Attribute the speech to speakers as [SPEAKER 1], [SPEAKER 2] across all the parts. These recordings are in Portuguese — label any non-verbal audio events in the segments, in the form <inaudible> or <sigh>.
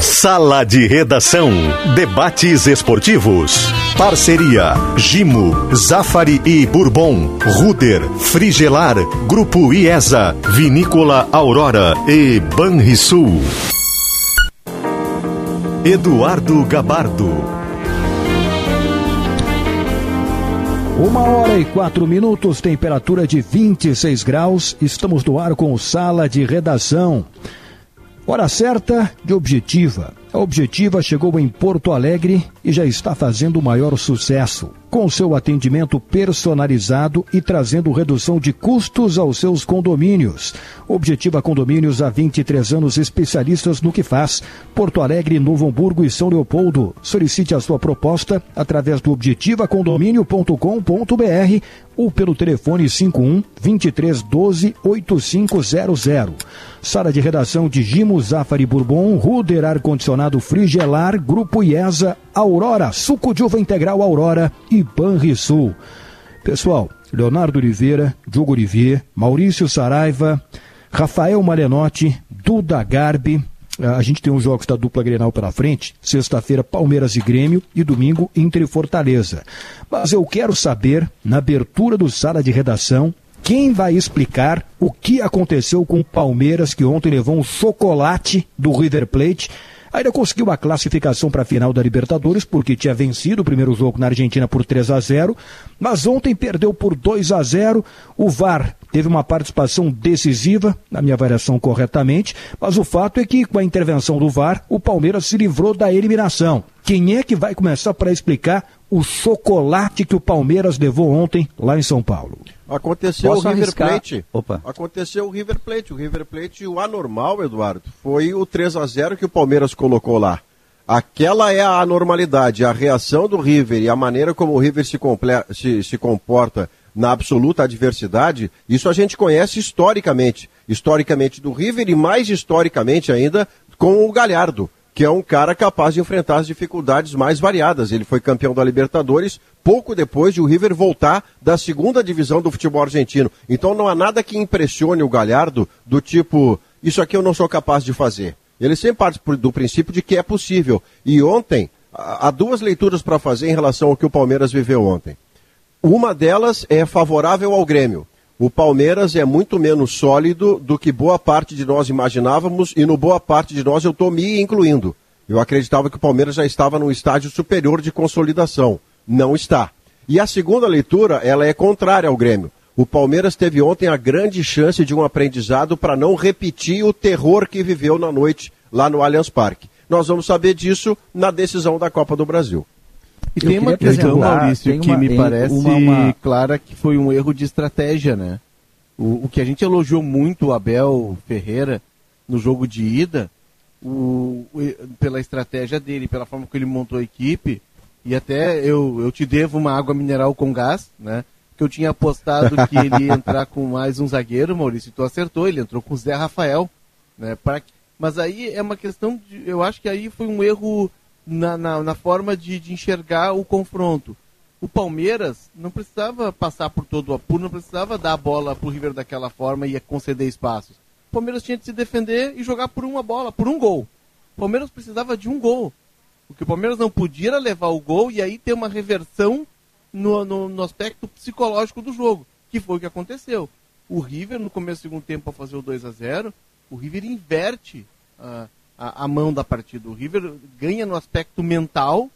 [SPEAKER 1] Sala de Redação. Debates esportivos. Parceria: Gimo, Zafari e Bourbon, Ruder, Frigelar, Grupo IESA, Vinícola Aurora e Banrisul. Eduardo Gabardo.
[SPEAKER 2] Uma hora e quatro minutos, temperatura de 26 graus. Estamos no ar com Sala de Redação. Hora certa de Objetiva. A Objetiva chegou em Porto Alegre e já está fazendo o maior sucesso, com seu atendimento personalizado e trazendo redução de custos aos seus condomínios. Objetiva Condomínios há 23 anos especialistas no que faz. Porto Alegre, Novo Hamburgo e São Leopoldo. Solicite a sua proposta através do objetivacondomínio.com.br ou pelo telefone 51 23 12 8500. Sala de redação de Gimo Zafari Bourbon, Ruder Ar Condicionado Frigelar, Grupo IESA, Aurora, Suco de Uva Integral Aurora e Banrisul. Pessoal, Leonardo Oliveira, Diogo Olivier, Maurício Saraiva, Rafael Malenotti, Duda Garbi, a gente tem os jogos da dupla Grenal pela frente. Sexta-feira, Palmeiras e Grêmio. E domingo, Inter e Fortaleza. Mas eu quero saber, na abertura do sala de redação, quem vai explicar o que aconteceu com o Palmeiras, que ontem levou um chocolate do River Plate Ainda conseguiu a classificação para a final da Libertadores, porque tinha vencido o primeiro jogo na Argentina por 3 a 0, mas ontem perdeu por 2 a 0. O VAR teve uma participação decisiva, na minha avaliação corretamente, mas o fato é que com a intervenção do VAR, o Palmeiras se livrou da eliminação. Quem é que vai começar para explicar o chocolate que o Palmeiras levou ontem lá em São Paulo?
[SPEAKER 3] Aconteceu Posso o River arriscar? Plate. Opa. Aconteceu o River Plate. O River Plate, o anormal, Eduardo, foi o 3 a 0 que o Palmeiras colocou lá. Aquela é a anormalidade, a reação do River e a maneira como o River se, se, se comporta na absoluta adversidade, isso a gente conhece historicamente. Historicamente do River e mais historicamente ainda com o Galhardo que é um cara capaz de enfrentar as dificuldades mais variadas. Ele foi campeão da Libertadores pouco depois de o River voltar da segunda divisão do futebol argentino. Então não há nada que impressione o Galhardo do tipo, isso aqui eu não sou capaz de fazer. Ele sempre parte do princípio de que é possível. E ontem, há duas leituras para fazer em relação ao que o Palmeiras viveu ontem. Uma delas é favorável ao Grêmio o Palmeiras é muito menos sólido do que boa parte de nós imaginávamos, e no boa parte de nós eu estou me incluindo. Eu acreditava que o Palmeiras já estava num estágio superior de consolidação. Não está. E a segunda leitura, ela é contrária ao Grêmio. O Palmeiras teve ontem a grande chance de um aprendizado para não repetir o terror que viveu na noite lá no Allianz Parque. Nós vamos saber disso na decisão da Copa do Brasil.
[SPEAKER 4] E tem uma questão, Maurício, que uma, me parece uma, uma... clara que foi um erro de estratégia, né? O, o, que a gente elogiou muito o Abel Ferreira no jogo de ida, o, pela estratégia dele, pela forma que ele montou a equipe, e até eu, eu te devo uma água mineral com gás, né? Que eu tinha apostado que ele ia entrar com mais um zagueiro, Maurício, tu acertou, ele entrou com o Zé Rafael, né? Pra, mas aí é uma questão de, eu acho que aí foi um erro na, na, na forma de, de, enxergar o confronto. O Palmeiras não precisava passar por todo o apuro, não precisava dar a bola para o River daquela forma e conceder espaços. O Palmeiras tinha de se defender e jogar por uma bola, por um gol. O Palmeiras precisava de um gol. O que o Palmeiras não podia era levar o gol e aí ter uma reversão no, no, no aspecto psicológico do jogo, que foi o que aconteceu. O River, no começo do segundo tempo, ao fazer o 2 a 0 o River inverte uh, a, a mão da partida. O River ganha no aspecto mental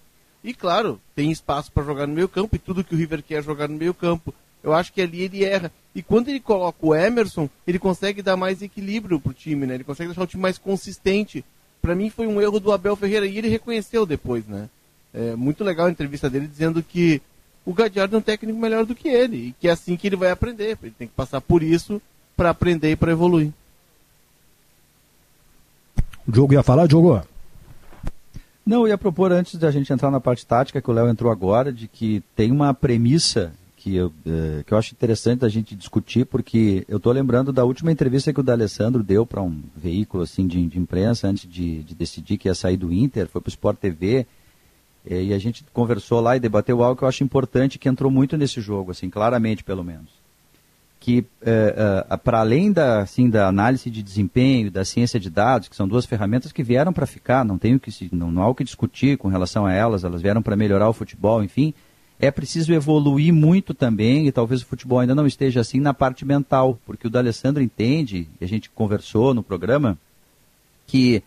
[SPEAKER 4] e, claro, tem espaço para jogar no meio campo e tudo que o River quer é jogar no meio campo. Eu acho que ali ele erra. E quando ele coloca o Emerson, ele consegue dar mais equilíbrio para o time, né? Ele consegue deixar o time mais consistente. Para mim foi um erro do Abel Ferreira e ele reconheceu depois, né? É muito legal a entrevista dele dizendo que o Gadiardo é um técnico melhor do que ele e que é assim que ele vai aprender. Ele tem que passar por isso para aprender e para evoluir.
[SPEAKER 2] O Diogo ia falar, Diogo?
[SPEAKER 5] Não, eu ia propor antes da gente entrar na parte tática, que o Léo entrou agora, de que tem uma premissa que eu, eh, que eu acho interessante da gente discutir, porque eu estou lembrando da última entrevista que o D'Alessandro deu para um veículo assim de, de imprensa antes de, de, decidir que ia sair do Inter, foi para o Sport TV, eh, e a gente conversou lá e debateu algo que eu acho importante, que entrou muito nesse jogo, assim, claramente pelo menos que é, é, para além da, assim, da análise de desempenho, da ciência de dados, que são duas ferramentas que vieram para ficar, não tenho que não, não há o que discutir com relação a elas, elas vieram para melhorar o futebol, enfim, é preciso evoluir muito também, e talvez o futebol ainda não esteja assim na parte mental, porque o D'Alessandro entende, e a gente conversou no programa, que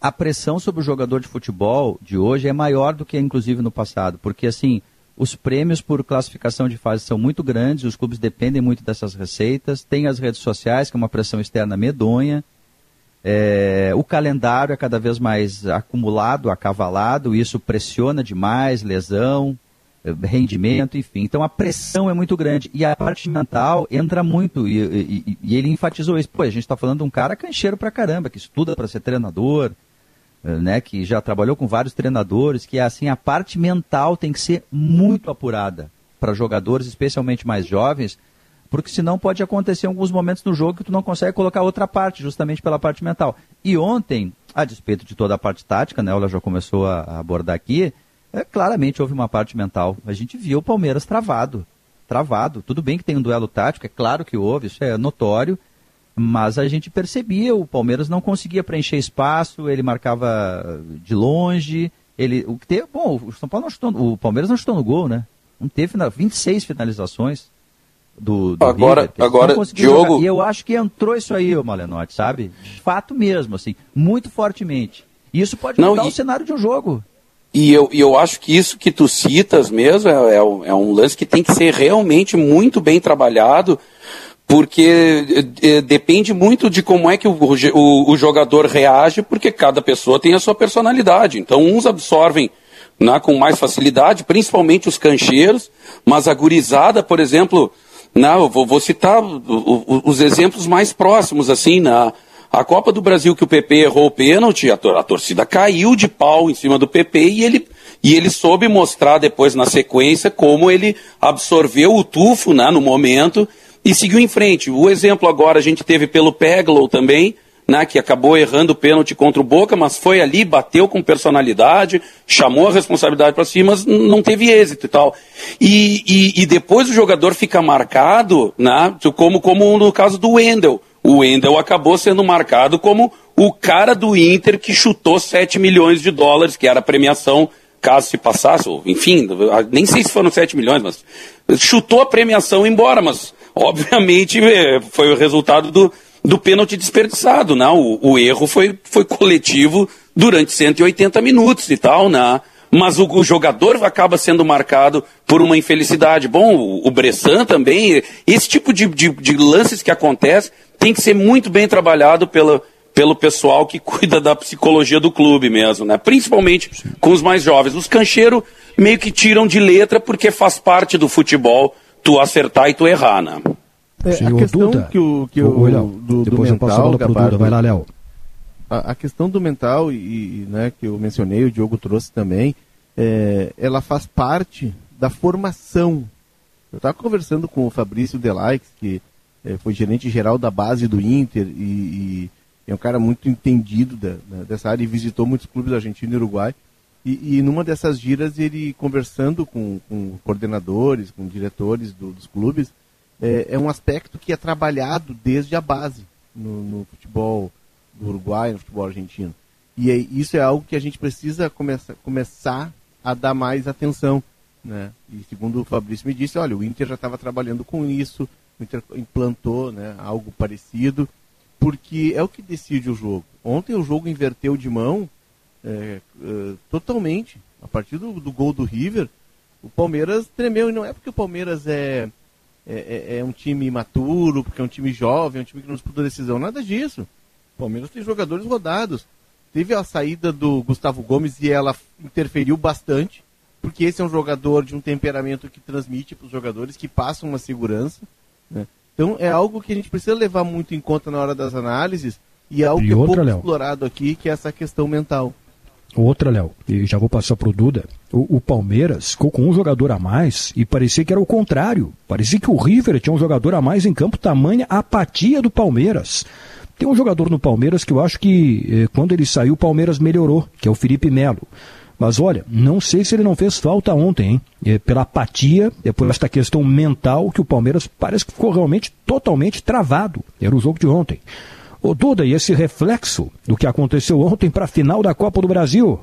[SPEAKER 5] a pressão sobre o jogador de futebol de hoje é maior do que inclusive no passado, porque assim, os prêmios por classificação de fase são muito grandes, os clubes dependem muito dessas receitas, tem as redes sociais, que é uma pressão externa medonha, é, o calendário é cada vez mais acumulado, acavalado, isso pressiona demais, lesão, rendimento, enfim. Então a pressão é muito grande. E a parte mental entra muito. E, e, e ele enfatizou isso. Pô, a gente está falando de um cara cancheiro pra caramba, que estuda para ser treinador, né, que já trabalhou com vários treinadores, que assim a parte mental tem que ser muito apurada para jogadores, especialmente mais jovens, porque senão pode acontecer alguns momentos no jogo que tu não consegue colocar outra parte, justamente pela parte mental. E ontem, a despeito de toda a parte tática, né, ela já começou a abordar aqui, é, claramente houve uma parte mental. A gente viu o Palmeiras travado. Travado. Tudo bem que tem um duelo tático, é claro que houve, isso é notório, mas a gente percebia, o Palmeiras não conseguia preencher espaço, ele marcava de longe, ele, o que teve, bom, o São Paulo não chutou, o Palmeiras não chutou no gol, né? Não teve 26 finalizações do, do
[SPEAKER 6] agora, River, agora Diogo,
[SPEAKER 5] jogar. e eu acho que entrou isso aí, o Malenotti, sabe? De fato mesmo, assim, muito fortemente. E isso pode não, mudar e... o cenário de um jogo.
[SPEAKER 6] E eu, e eu acho que isso que tu citas mesmo é, é, é um lance que tem que ser realmente muito bem trabalhado, porque é, depende muito de como é que o, o, o, jogador reage, porque cada pessoa tem a sua personalidade. Então, uns absorvem né, com mais facilidade, principalmente os cancheiros, mas a gurizada, por exemplo, né, eu vou, vou citar os exemplos mais próximos, assim, na. Né, a Copa do Brasil que o PP errou o pênalti, a, a torcida caiu de pau em cima do PP e ele, e ele soube mostrar depois na sequência como ele absorveu o tufo né, no momento e seguiu em frente. O exemplo agora a gente teve pelo Peglow também, né, que acabou errando o pênalti contra o Boca, mas foi ali, bateu com personalidade, chamou a responsabilidade para si, mas não teve êxito e tal. E, e, e, depois o jogador fica marcado, né, como, como no caso do Wendel o Wendel acabou sendo marcado como o cara do Inter que chutou 7 milhões de dólares, que era a premiação caso se passasse, ou, enfim, nem sei se foram 7 milhões, mas chutou a premiação embora, mas obviamente é, foi o resultado do, do pênalti desperdiçado, né? O, o, erro foi, foi coletivo durante 180 minutos e tal, né? Mas o, o, jogador acaba sendo marcado por uma infelicidade. Bom, o, o Bressan também, esse tipo de, de, de lances que acontece tem que ser muito bem trabalhado pela, pelo pessoal que cuida da psicologia do clube mesmo, né? Principalmente com os mais jovens. Os cancheiros meio que tiram de letra porque faz parte do futebol tu acertar e tu errar, né?
[SPEAKER 4] É, Sim, a questão Duda. que o, que o, Léo, do, depois do mental, eu passo a bola pro Duda. Vai lá, Léo. A, a, questão do mental, e, né, que eu mencionei, o Diogo trouxe também, é, ela faz parte da formação. Eu estava conversando com o Fabrício Delaix, que é, foi gerente geral da base do Inter e, e é um cara muito entendido da, da, dessa área e visitou muitos clubes argentinos e Uruguai. E, e numa dessas giras, ele conversando com, com coordenadores, com diretores do, dos clubes, é, é, um aspecto que é trabalhado desde a base no, no futebol do Uruguai, no futebol argentino. E é, isso é algo que a gente precisa começa, começar a dar mais atenção. Né? E segundo o Fabrício me disse, olha, o Inter já estava trabalhando com isso, o Inter implantou né, algo parecido, porque é o que decide o jogo. Ontem o jogo inverteu de mão é, é, totalmente. A partir do, do, gol do River, o Palmeiras tremeu. E não é porque o Palmeiras é, é, é, é um time imaturo, porque é um time jovem, é um time que não disputa decisão. Nada disso. O Palmeiras tem jogadores rodados. Teve a saída do Gustavo Gomes e ela interferiu bastante, porque esse é um jogador de um temperamento que transmite para os jogadores, que passa uma segurança. Né? Então é algo que a gente precisa levar muito em conta na hora das análises e é algo e que é pouco explorado aqui, que é essa questão mental.
[SPEAKER 2] Outra, Léo, e já vou passar para o Duda. O Palmeiras ficou com um jogador a mais e parecia que era o contrário. Parecia que o River tinha um jogador a mais em campo, tamanha apatia do Palmeiras. Tem um jogador no Palmeiras que eu acho que eh, quando ele saiu, o Palmeiras melhorou, que é o Felipe Melo. Mas olha, não sei se ele não fez falta ontem, hein? É, pela apatia, é por esta questão mental que o Palmeiras parece que ficou realmente totalmente travado. Era o jogo de ontem. Ô Duda, e esse reflexo do que aconteceu ontem para a final da Copa do Brasil?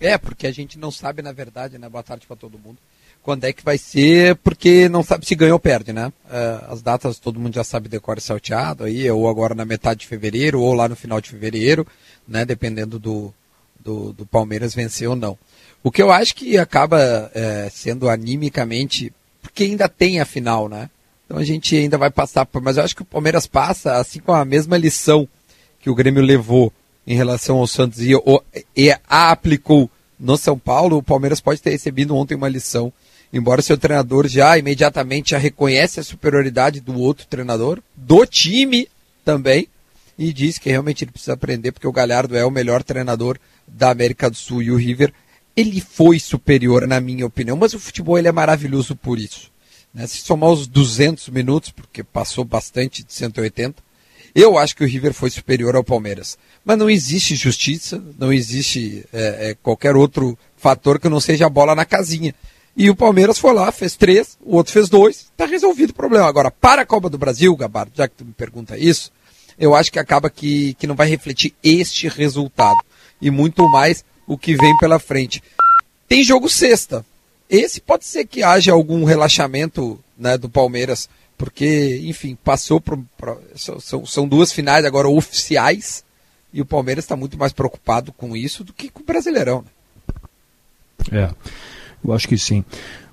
[SPEAKER 7] É, porque a gente não sabe, na verdade, né? Boa tarde para todo mundo. Quando é que vai ser, porque não sabe se ganha ou perde, né? Uh, as datas todo mundo já sabe decora salteado aí, ou agora na metade de fevereiro, ou lá no final de fevereiro, né? Dependendo do, do, do Palmeiras vencer ou não. O que eu acho que acaba é, sendo animicamente, porque ainda tem a final, né? Então a gente ainda vai passar por. Mas eu acho que o Palmeiras passa assim com a mesma lição que o Grêmio levou em relação ao Santos e, e a aplicou no São Paulo. O Palmeiras pode ter recebido ontem uma lição, embora seu treinador já imediatamente já reconhece a superioridade do outro treinador, do time também, e diz que realmente ele precisa aprender porque o Galhardo é o melhor treinador da América do Sul e o River ele foi superior na minha opinião, mas o futebol ele é maravilhoso por isso. Né? Se somar os 200 minutos, porque passou bastante de 180, eu acho que o River foi superior ao Palmeiras. Mas não existe justiça, não existe é, é, qualquer outro fator que não seja a bola na casinha. E o Palmeiras foi lá, fez três, o outro fez dois, está resolvido o problema. Agora, para a Copa do Brasil, Gabardo, já que tu me pergunta isso, eu acho que acaba que, que não vai refletir este resultado. E muito mais o que vem pela frente. Tem jogo sexta. Esse pode ser que haja algum relaxamento né, do Palmeiras, porque, enfim, passou por. são, são duas finais agora oficiais e o Palmeiras está muito mais preocupado com isso do que com o Brasileirão.
[SPEAKER 2] Né? É, eu acho que sim.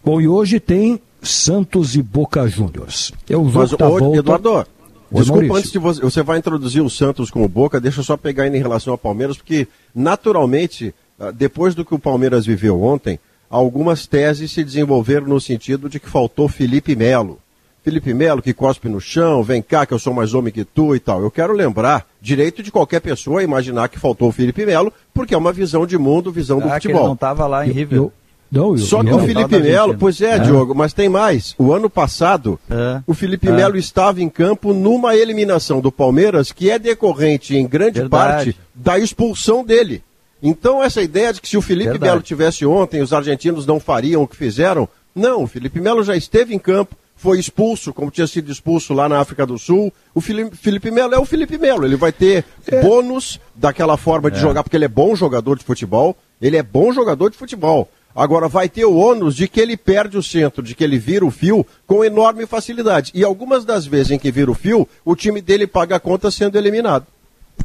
[SPEAKER 2] Bom, e hoje tem Santos e Boca Juniors. É o jogo
[SPEAKER 3] da volta... Eduardo, Desculpa, antes de você, você vai introduzir o Santos com o Boca, deixa eu só pegar ainda em relação ao Palmeiras, porque naturalmente, ah, depois do que o Palmeiras viveu ontem, algumas teses se desenvolveram no sentido de que faltou Felipe Melo. Felipe Melo que cospe no chão, vem cá que eu sou mais homem que tu e tal. Eu quero lembrar, direito de qualquer pessoa imaginar que faltou o Felipe Melo, porque é uma visão de mundo, visão do futebol. Que ele
[SPEAKER 5] não estava lá em River.
[SPEAKER 3] Não, Só que o Felipe Melo, pois é, é, Diogo, mas tem mais. O ano passado, é, o Felipe é. Melo estava em campo numa eliminação do Palmeiras que é decorrente, em grande Verdade. parte, da expulsão dele. Então, essa ideia de que se o Felipe Verdade. Melo tivesse ontem, os argentinos não fariam o que fizeram. Não, o Felipe Melo já esteve em campo, foi expulso, como tinha sido expulso lá na África do Sul. O Felipe, Melo é o Felipe Melo. Ele vai ter é. bônus daquela forma de é. jogar, porque ele é bom jogador de futebol. Ele é bom jogador de futebol. Agora, vai ter o ônus de que ele perde o centro, de que ele vira o fio com enorme facilidade. E algumas das vezes em que vira o fio, o time dele paga a conta sendo eliminado.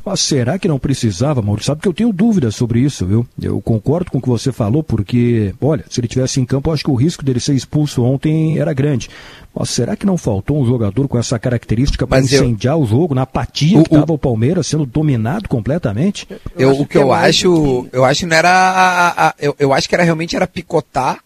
[SPEAKER 2] Mas será que não precisava, Maurício? Sabe que eu tenho dúvidas sobre isso, viu? Eu concordo com o que você falou, porque, olha, se ele tivesse em campo, eu acho que o risco dele ser expulso ontem era grande. Mas será que não faltou um jogador com essa característica para incendiar eu... o jogo, na apatia o, que estava o... o Palmeiras sendo dominado completamente?
[SPEAKER 7] Eu, o que, eu acho, eu acho não era. A, a, eu, eu acho que era realmente era picotar,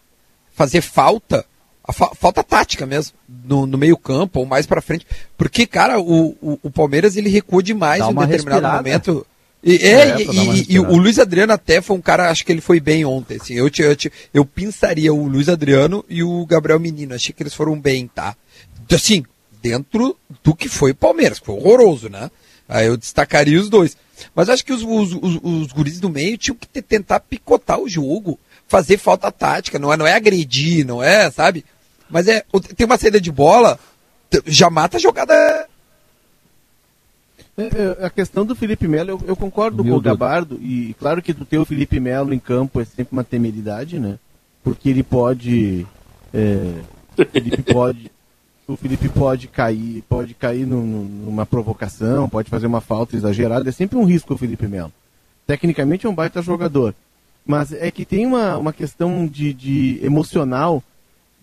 [SPEAKER 7] fazer falta fa falta tática mesmo, no, no meio campo ou mais para frente. Porque, cara, o, o, o, Palmeiras ele recua demais em determinado respirada. momento. E, é, é e, e, o Luiz Adriano até foi um cara, acho que ele foi bem ontem. Assim, eu, eu, eu pensaria o Luiz Adriano e o Gabriel Menino. Achei que eles foram bem, tá? Assim, dentro do que foi o Palmeiras, que foi horroroso, né? Aí eu destacaria os dois. Mas acho que os, os, os, os guris do meio tinham que tentar picotar o jogo, fazer falta tática, não é, não é agredir, não é, sabe? Mas é, tem uma saída de bola, já mata a jogada.
[SPEAKER 4] É, é, a questão do Felipe Melo, eu, eu concordo Meu com o Gabardo, e claro que tu ter o Felipe Melo em campo é sempre uma temeridade, né? Porque ele pode. É, Felipe pode. O Felipe pode cair, pode cair numa provocação, pode fazer uma falta exagerada, é sempre um risco o Felipe Melo. Tecnicamente é um baita jogador. Mas é que tem uma, uma questão de, de emocional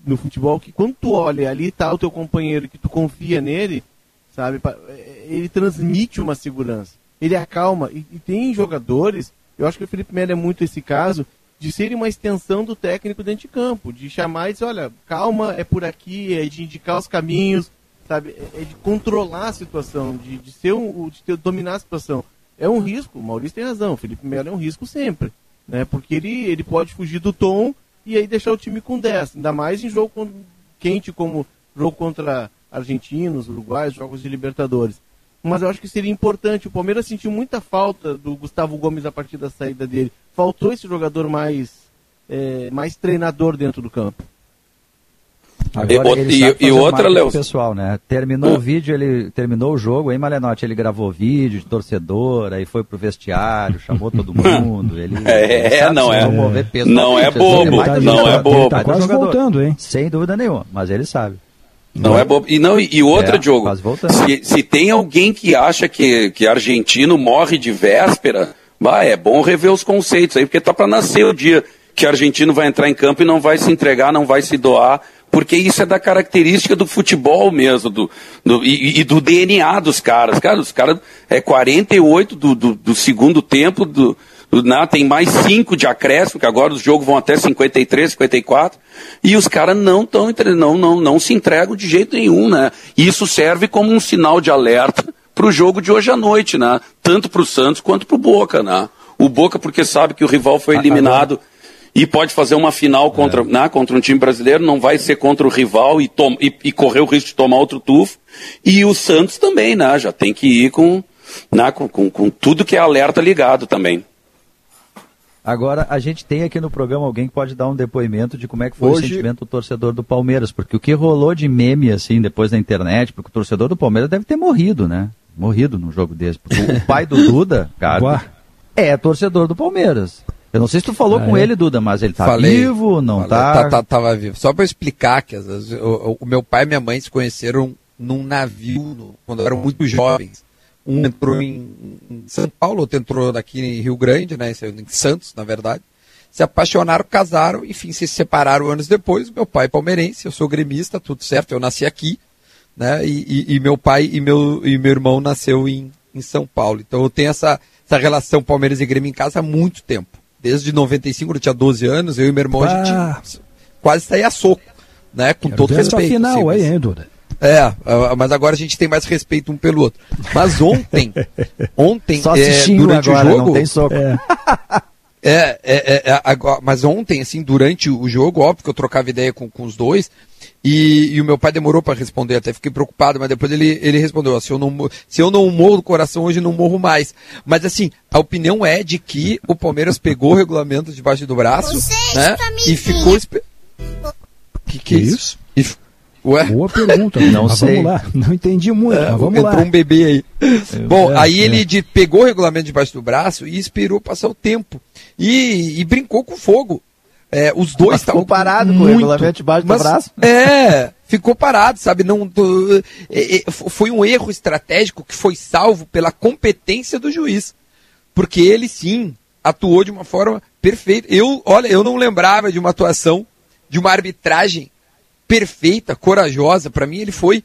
[SPEAKER 4] no futebol que quando tu olha ali tá o teu companheiro que tu confia nele, sabe, é, ele transmite uma segurança, ele acalma e, e tem jogadores, eu acho que o Felipe Melo é muito esse caso de serem uma extensão do técnico dentro de campo, de chamar e dizer, olha, calma, é por aqui, é de indicar os caminhos, sabe, é, é de controlar a situação, de, de ser um, de ter, dominar a situação. É um risco, o Maurício tem razão, o Felipe Melo é um risco sempre, né? Porque ele, ele pode fugir do tom e aí deixar o time com 10. Ainda mais em jogo quente como jogo contra argentinos, uruguaios, jogos de Libertadores. mas eu acho que seria importante. O Palmeiras sentiu muita falta do Gustavo Gomes a partir da saída dele. Faltou esse jogador mais, é, mais treinador dentro do campo.
[SPEAKER 5] Agora, e, e, e outra, Léo. pessoal, né? Terminou o vídeo, ele terminou o jogo, aí Malenotti, ele gravou vídeo de torcedor, aí foi pro vestiário, chamou todo <laughs> mundo. Ele,
[SPEAKER 6] é, ele não é. Não é bobo, não é bobo. Tá
[SPEAKER 2] quase voltando, hein?
[SPEAKER 5] Sem dúvida nenhuma, mas ele sabe.
[SPEAKER 6] Não é bobo. E, não, e outra, é, Diogo, se, se tem alguém que acha que, que argentino morre de véspera, vai, é bom rever os conceitos aí, porque tá para nascer o dia que argentino vai entrar em campo e não vai se entregar, não vai se doar, porque isso é da característica do futebol mesmo, do, do e, e, do DNA dos caras. Cara, os caras é 48 do, do, do segundo tempo, do, do, né, tem mais 5 de acréscimo, que agora os jogos vão até 53, 54, e os caras não, tão, não, não, não se entregam de jeito nenhum. Né? Isso serve como um sinal de alerta para o jogo de hoje à noite, né? tanto para o Santos quanto para o Boca. Né? O Boca porque sabe que o rival foi eliminado e pode fazer uma final contra, é. né, contra um time brasileiro, não vai ser contra o rival e, tom, e, e, correr o risco de tomar outro tufo. E o Santos também, né, já tem que ir com, né, com, com, com tudo que é alerta ligado também.
[SPEAKER 5] Agora, a gente tem aqui no programa alguém que pode dar um depoimento de como é que foi Hoje... o sentimento do torcedor do Palmeiras, porque o que rolou de meme, assim, depois na internet, porque o torcedor do Palmeiras deve ter morrido, né? Morrido num jogo desse. Porque o pai do <laughs> Duda, cara, é torcedor do Palmeiras. Eu não sei se tu falou ah, com é? ele, Duda, mas ele tá Falei, vivo, não falei, tá?
[SPEAKER 7] tá, tá tava vivo. Só para explicar que vezes, o, o, meu pai e minha mãe se conheceram num navio no, quando eram muito jovens. Um entrou em, em, São Paulo, outro entrou aqui em Rio Grande, né, em Santos, na verdade. Se apaixonaram, casaram, enfim, se separaram anos depois. Meu pai é palmeirense, eu sou gremista, tudo certo, eu nasci aqui, né? E, e, e meu pai e meu, e meu irmão nasceu em, em São Paulo. Então eu tenho essa, essa relação Palmeiras e Grêmio em casa há muito tempo desde 95, eu tinha 12 anos, eu e meu irmão, a gente quase saía a soco, né? Com Quero todo respeito.
[SPEAKER 2] final assim, aí, hein, Duda?
[SPEAKER 7] É, mas agora a gente tem mais respeito um pelo outro. Mas ontem, <laughs> ontem,
[SPEAKER 5] Só é, durante agora, o jogo. Não tem soco. <laughs>
[SPEAKER 7] É. É, é, é, agora, mas ontem, assim, durante o jogo, óbvio que eu trocava ideia com, com os dois, e, e, o meu pai demorou para responder, até fiquei preocupado, mas depois ele, ele respondeu: se eu, não, se eu não morro do coração hoje, não morro mais. Mas assim, a opinião é de que o Palmeiras pegou o regulamento debaixo do braço né, e ficou. Espe...
[SPEAKER 2] Que que é isso? E, ué? Boa pergunta. <laughs> Não mas sei. Vamos lá. Não entendi muito. É, vamos
[SPEAKER 7] entrou lá. um bebê aí. Bom, é, aí é. ele de, pegou o regulamento debaixo do braço e esperou passar o tempo. E, e brincou com fogo. É, os dois estavam
[SPEAKER 5] parado muito, com o regulamento debaixo do braço.
[SPEAKER 7] É, ficou parado, sabe? Não, é, é, foi um erro estratégico que foi salvo pela competência do juiz. Porque ele sim atuou de uma forma perfeita. Eu, olha, eu não lembrava de uma atuação, de uma arbitragem perfeita, corajosa. Para mim ele foi,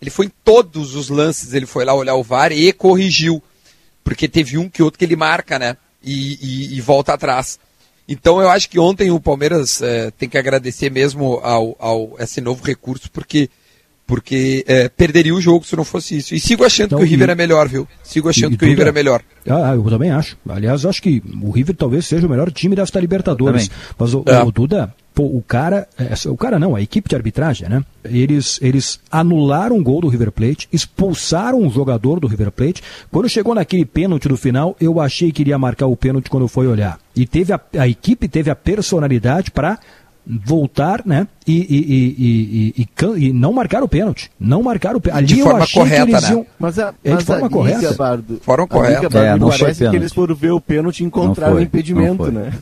[SPEAKER 7] ele foi em todos os lances, ele foi lá olhar o VAR e corrigiu. Porque teve um que outro que ele marca, né? E, e, e volta atrás. Então eu acho que ontem o Palmeiras é, tem que agradecer mesmo ao, ao esse novo recurso, porque porque é, perderia o jogo se não fosse isso. E sigo achando então, que o River e, é melhor, viu? Sigo achando e, que o River é, é melhor.
[SPEAKER 2] Ah, eu também acho. Aliás, acho que o River talvez seja o melhor time desta Libertadores. Mas o, é. o Duda, Pô, o cara, é, o cara não, a equipe de arbitragem, né? Eles, eles anularam o gol do River Plate, expulsaram o jogador do River Plate. Quando chegou naquele pênalti do final, eu achei que iria marcar o pênalti quando foi olhar. E teve a, a equipe teve a personalidade para voltar, né? E, e, e, e, não marcar o pênalti. Não marcar o pênalti.
[SPEAKER 7] De forma correta, né?
[SPEAKER 4] Iam... Mas, a, é, de forma correta.
[SPEAKER 7] Bardo, forma correta.
[SPEAKER 4] É, não parece que eles foram ver o pênalti e encontraram o impedimento, né?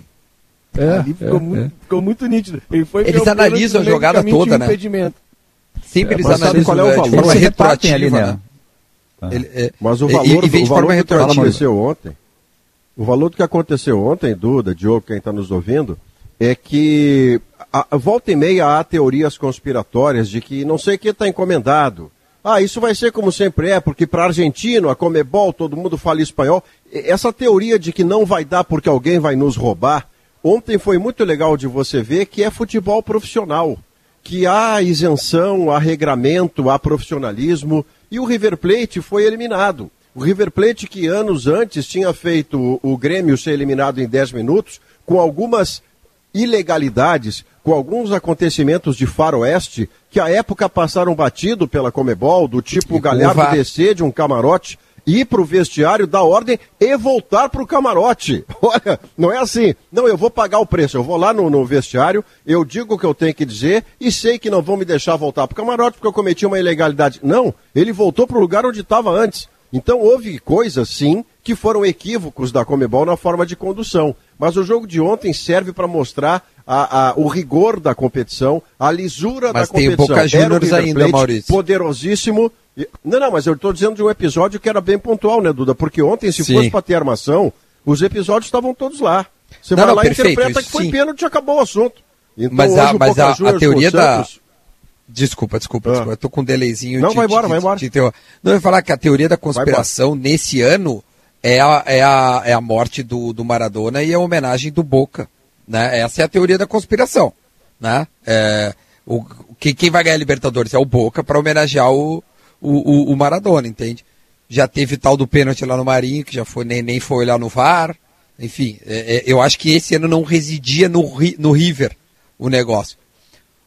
[SPEAKER 4] É, Ali ficou, é, muito, é. ficou muito nítido.
[SPEAKER 7] eles analisam a jogada toda, né? Sempre eles analisam
[SPEAKER 3] qual é o valor.
[SPEAKER 7] Forma retroativa, ali, né?
[SPEAKER 3] Ele, é, Mas o valor, e, o valor do que aconteceu ontem, o valor do que aconteceu ontem, Duda, Diogo, quem está nos ouvindo, é que a, volta e meia há teorias conspiratórias de que não sei o que está encomendado. Ah, isso vai ser como sempre é, porque para argentino, a Comebol, todo mundo fala espanhol. Essa teoria de que não vai dar porque alguém vai nos roubar, Ontem foi muito legal de você ver que é futebol profissional, que há isenção, há regramento, há profissionalismo, e o River Plate foi eliminado. O River Plate que anos antes tinha feito o Grêmio ser eliminado em 10 minutos, com algumas ilegalidades com alguns acontecimentos de faroeste que à época passaram batido pela Comebol, do tipo Galhardo descer de um camarote ir para o vestiário, dar ordem e voltar para o camarote. <laughs> Olha, não é assim. Não, eu vou pagar o preço. Eu vou lá no, no, vestiário, eu digo o que eu tenho que dizer e sei que não vão me deixar voltar para o camarote porque eu cometi uma ilegalidade. Não, ele voltou para o lugar onde estava antes. Então houve coisas, sim, que foram equívocos da Comebol na forma de condução. Mas o jogo de ontem serve para mostrar a, a, o rigor da competição, a lisura
[SPEAKER 7] mas
[SPEAKER 3] da competição.
[SPEAKER 7] Mas tem Boca Juniors ainda, Maurício.
[SPEAKER 3] Poderosíssimo não, não, mas eu estou dizendo de um episódio que era bem pontual, né, Duda? Porque ontem, se Sim. fosse para ter armação, os episódios estavam todos lá. Você não, vai não, lá e interpreta isso, que foi sim. pênalti e acabou o assunto.
[SPEAKER 7] Então, mas a, mas a, a teoria da. Desculpa, desculpa, ah. desculpa. Eu tô com um delayzinho.
[SPEAKER 3] Não, de, vai embora, de, vai embora. De,
[SPEAKER 7] não, eu ia falar que a teoria da conspiração nesse ano é a, é a, é a morte do, do Maradona e a homenagem do Boca. Né? Essa é a teoria da conspiração. Né? É, o, que, quem vai ganhar a Libertadores é o Boca para homenagear o, o, o, o Maradona, entende? Já teve tal do pênalti lá no Marinho, que já foi, nem, nem foi lá no VAR. Enfim, é, é, eu acho que esse ano não residia no, no River o negócio.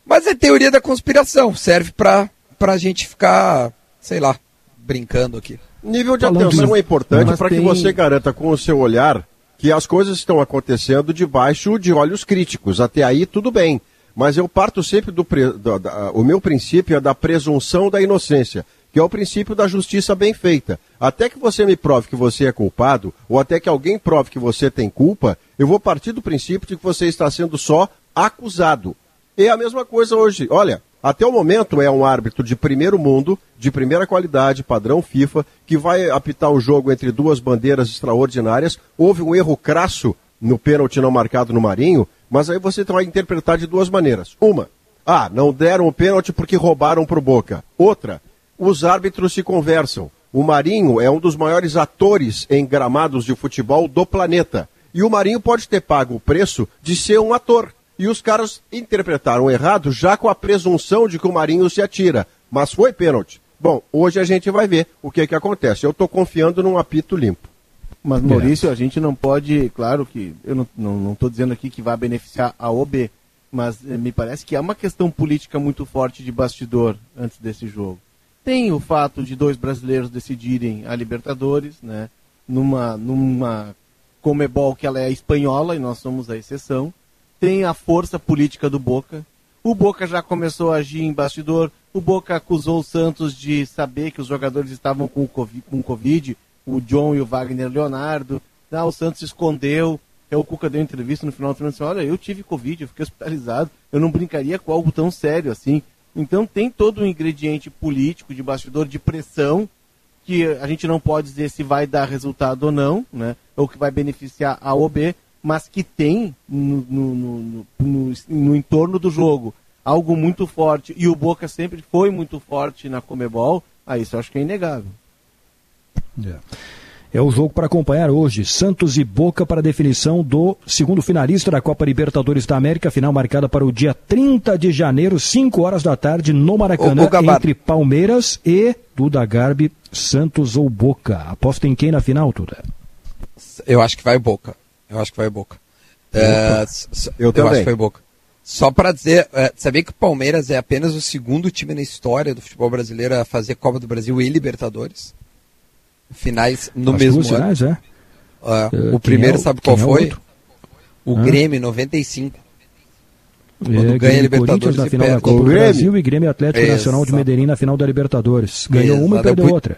[SPEAKER 7] Mas é teoria da conspiração, serve para a gente ficar, sei lá, brincando aqui.
[SPEAKER 3] Nível de Falando atenção é importante para tem... que você garanta com o seu olhar que as coisas estão acontecendo debaixo de olhos críticos. Até aí tudo bem. Mas eu parto sempre do, do da, o meu princípio é da presunção da inocência que é o princípio da justiça bem feita. Até que você me prove que você é culpado, ou até que alguém prove que você tem culpa, eu vou partir do princípio de que você está sendo só acusado. E é a mesma coisa hoje. Olha, até o momento é um árbitro de primeiro mundo, de primeira qualidade, padrão FIFA, que vai apitar o jogo entre duas bandeiras extraordinárias. Houve um erro crasso no pênalti não marcado no Marinho, mas aí você vai interpretar de duas maneiras. Uma, ah, não deram o pênalti porque roubaram pro Boca. Outra, os árbitros se conversam. O Marinho é um dos maiores atores em gramados de futebol do planeta. E o Marinho pode ter pago o preço de ser um ator. E os caras interpretaram errado já com a presunção de que o Marinho se atira. Mas foi pênalti. Bom, hoje a gente vai ver o que, que acontece. Eu estou confiando num apito limpo.
[SPEAKER 4] Mas, Maurício, a gente não pode, claro que eu não estou dizendo aqui que vai beneficiar a OB, mas eh, me parece que há uma questão política muito forte de bastidor antes desse jogo. Tem o fato de dois brasileiros decidirem a Libertadores, né? Numa, numa Comebol que ela é espanhola e nós somos a exceção. Tem a força política do Boca. O Boca já começou a agir em bastidor. O Boca acusou o Santos de saber que os jogadores estavam com o Covid, com COVID o John e o Wagner Leonardo. Ah, o Santos escondeu. É, o Cuca deu entrevista no final do ano disse, olha, eu tive Covid, eu fiquei hospitalizado, eu não brincaria com algo tão sério assim. Então tem todo um ingrediente político de bastidor de pressão que a gente não pode dizer se vai dar resultado ou não, né? Ou que vai beneficiar a OB, mas que tem no, no, no, no, entorno do jogo algo muito forte e o Boca sempre foi muito forte na Comebol, aí isso eu acho que é inegável.
[SPEAKER 2] Yeah. É. O jogo para acompanhar hoje. Santos e Boca para definição do segundo finalista da Copa Libertadores da América, final marcada para o dia 30 de janeiro, 5 horas da tarde, no Maracanã, entre Palmeiras e Duda Garbi, Santos ou Boca. Aposta em quem na final, Duda?
[SPEAKER 7] Eu acho que vai Boca. Eu acho que vai Boca.
[SPEAKER 3] É, eu, eu também. acho que vai
[SPEAKER 7] Boca. Só para dizer, é, sabia que o Palmeiras é apenas o segundo time na história do futebol brasileiro a fazer Copa do Brasil e Libertadores? Finais no As mesmo ano. Finais, é? Uh, o primeiro, é o, sabe qual é foi? O, Grêmio, 95.
[SPEAKER 2] Quando é, ganha a Libertadores na final da Copa do Brasil e Grêmio Atlético Nacional de Medellín na final da Libertadores. Ganhou Exato. uma e perdeu outra.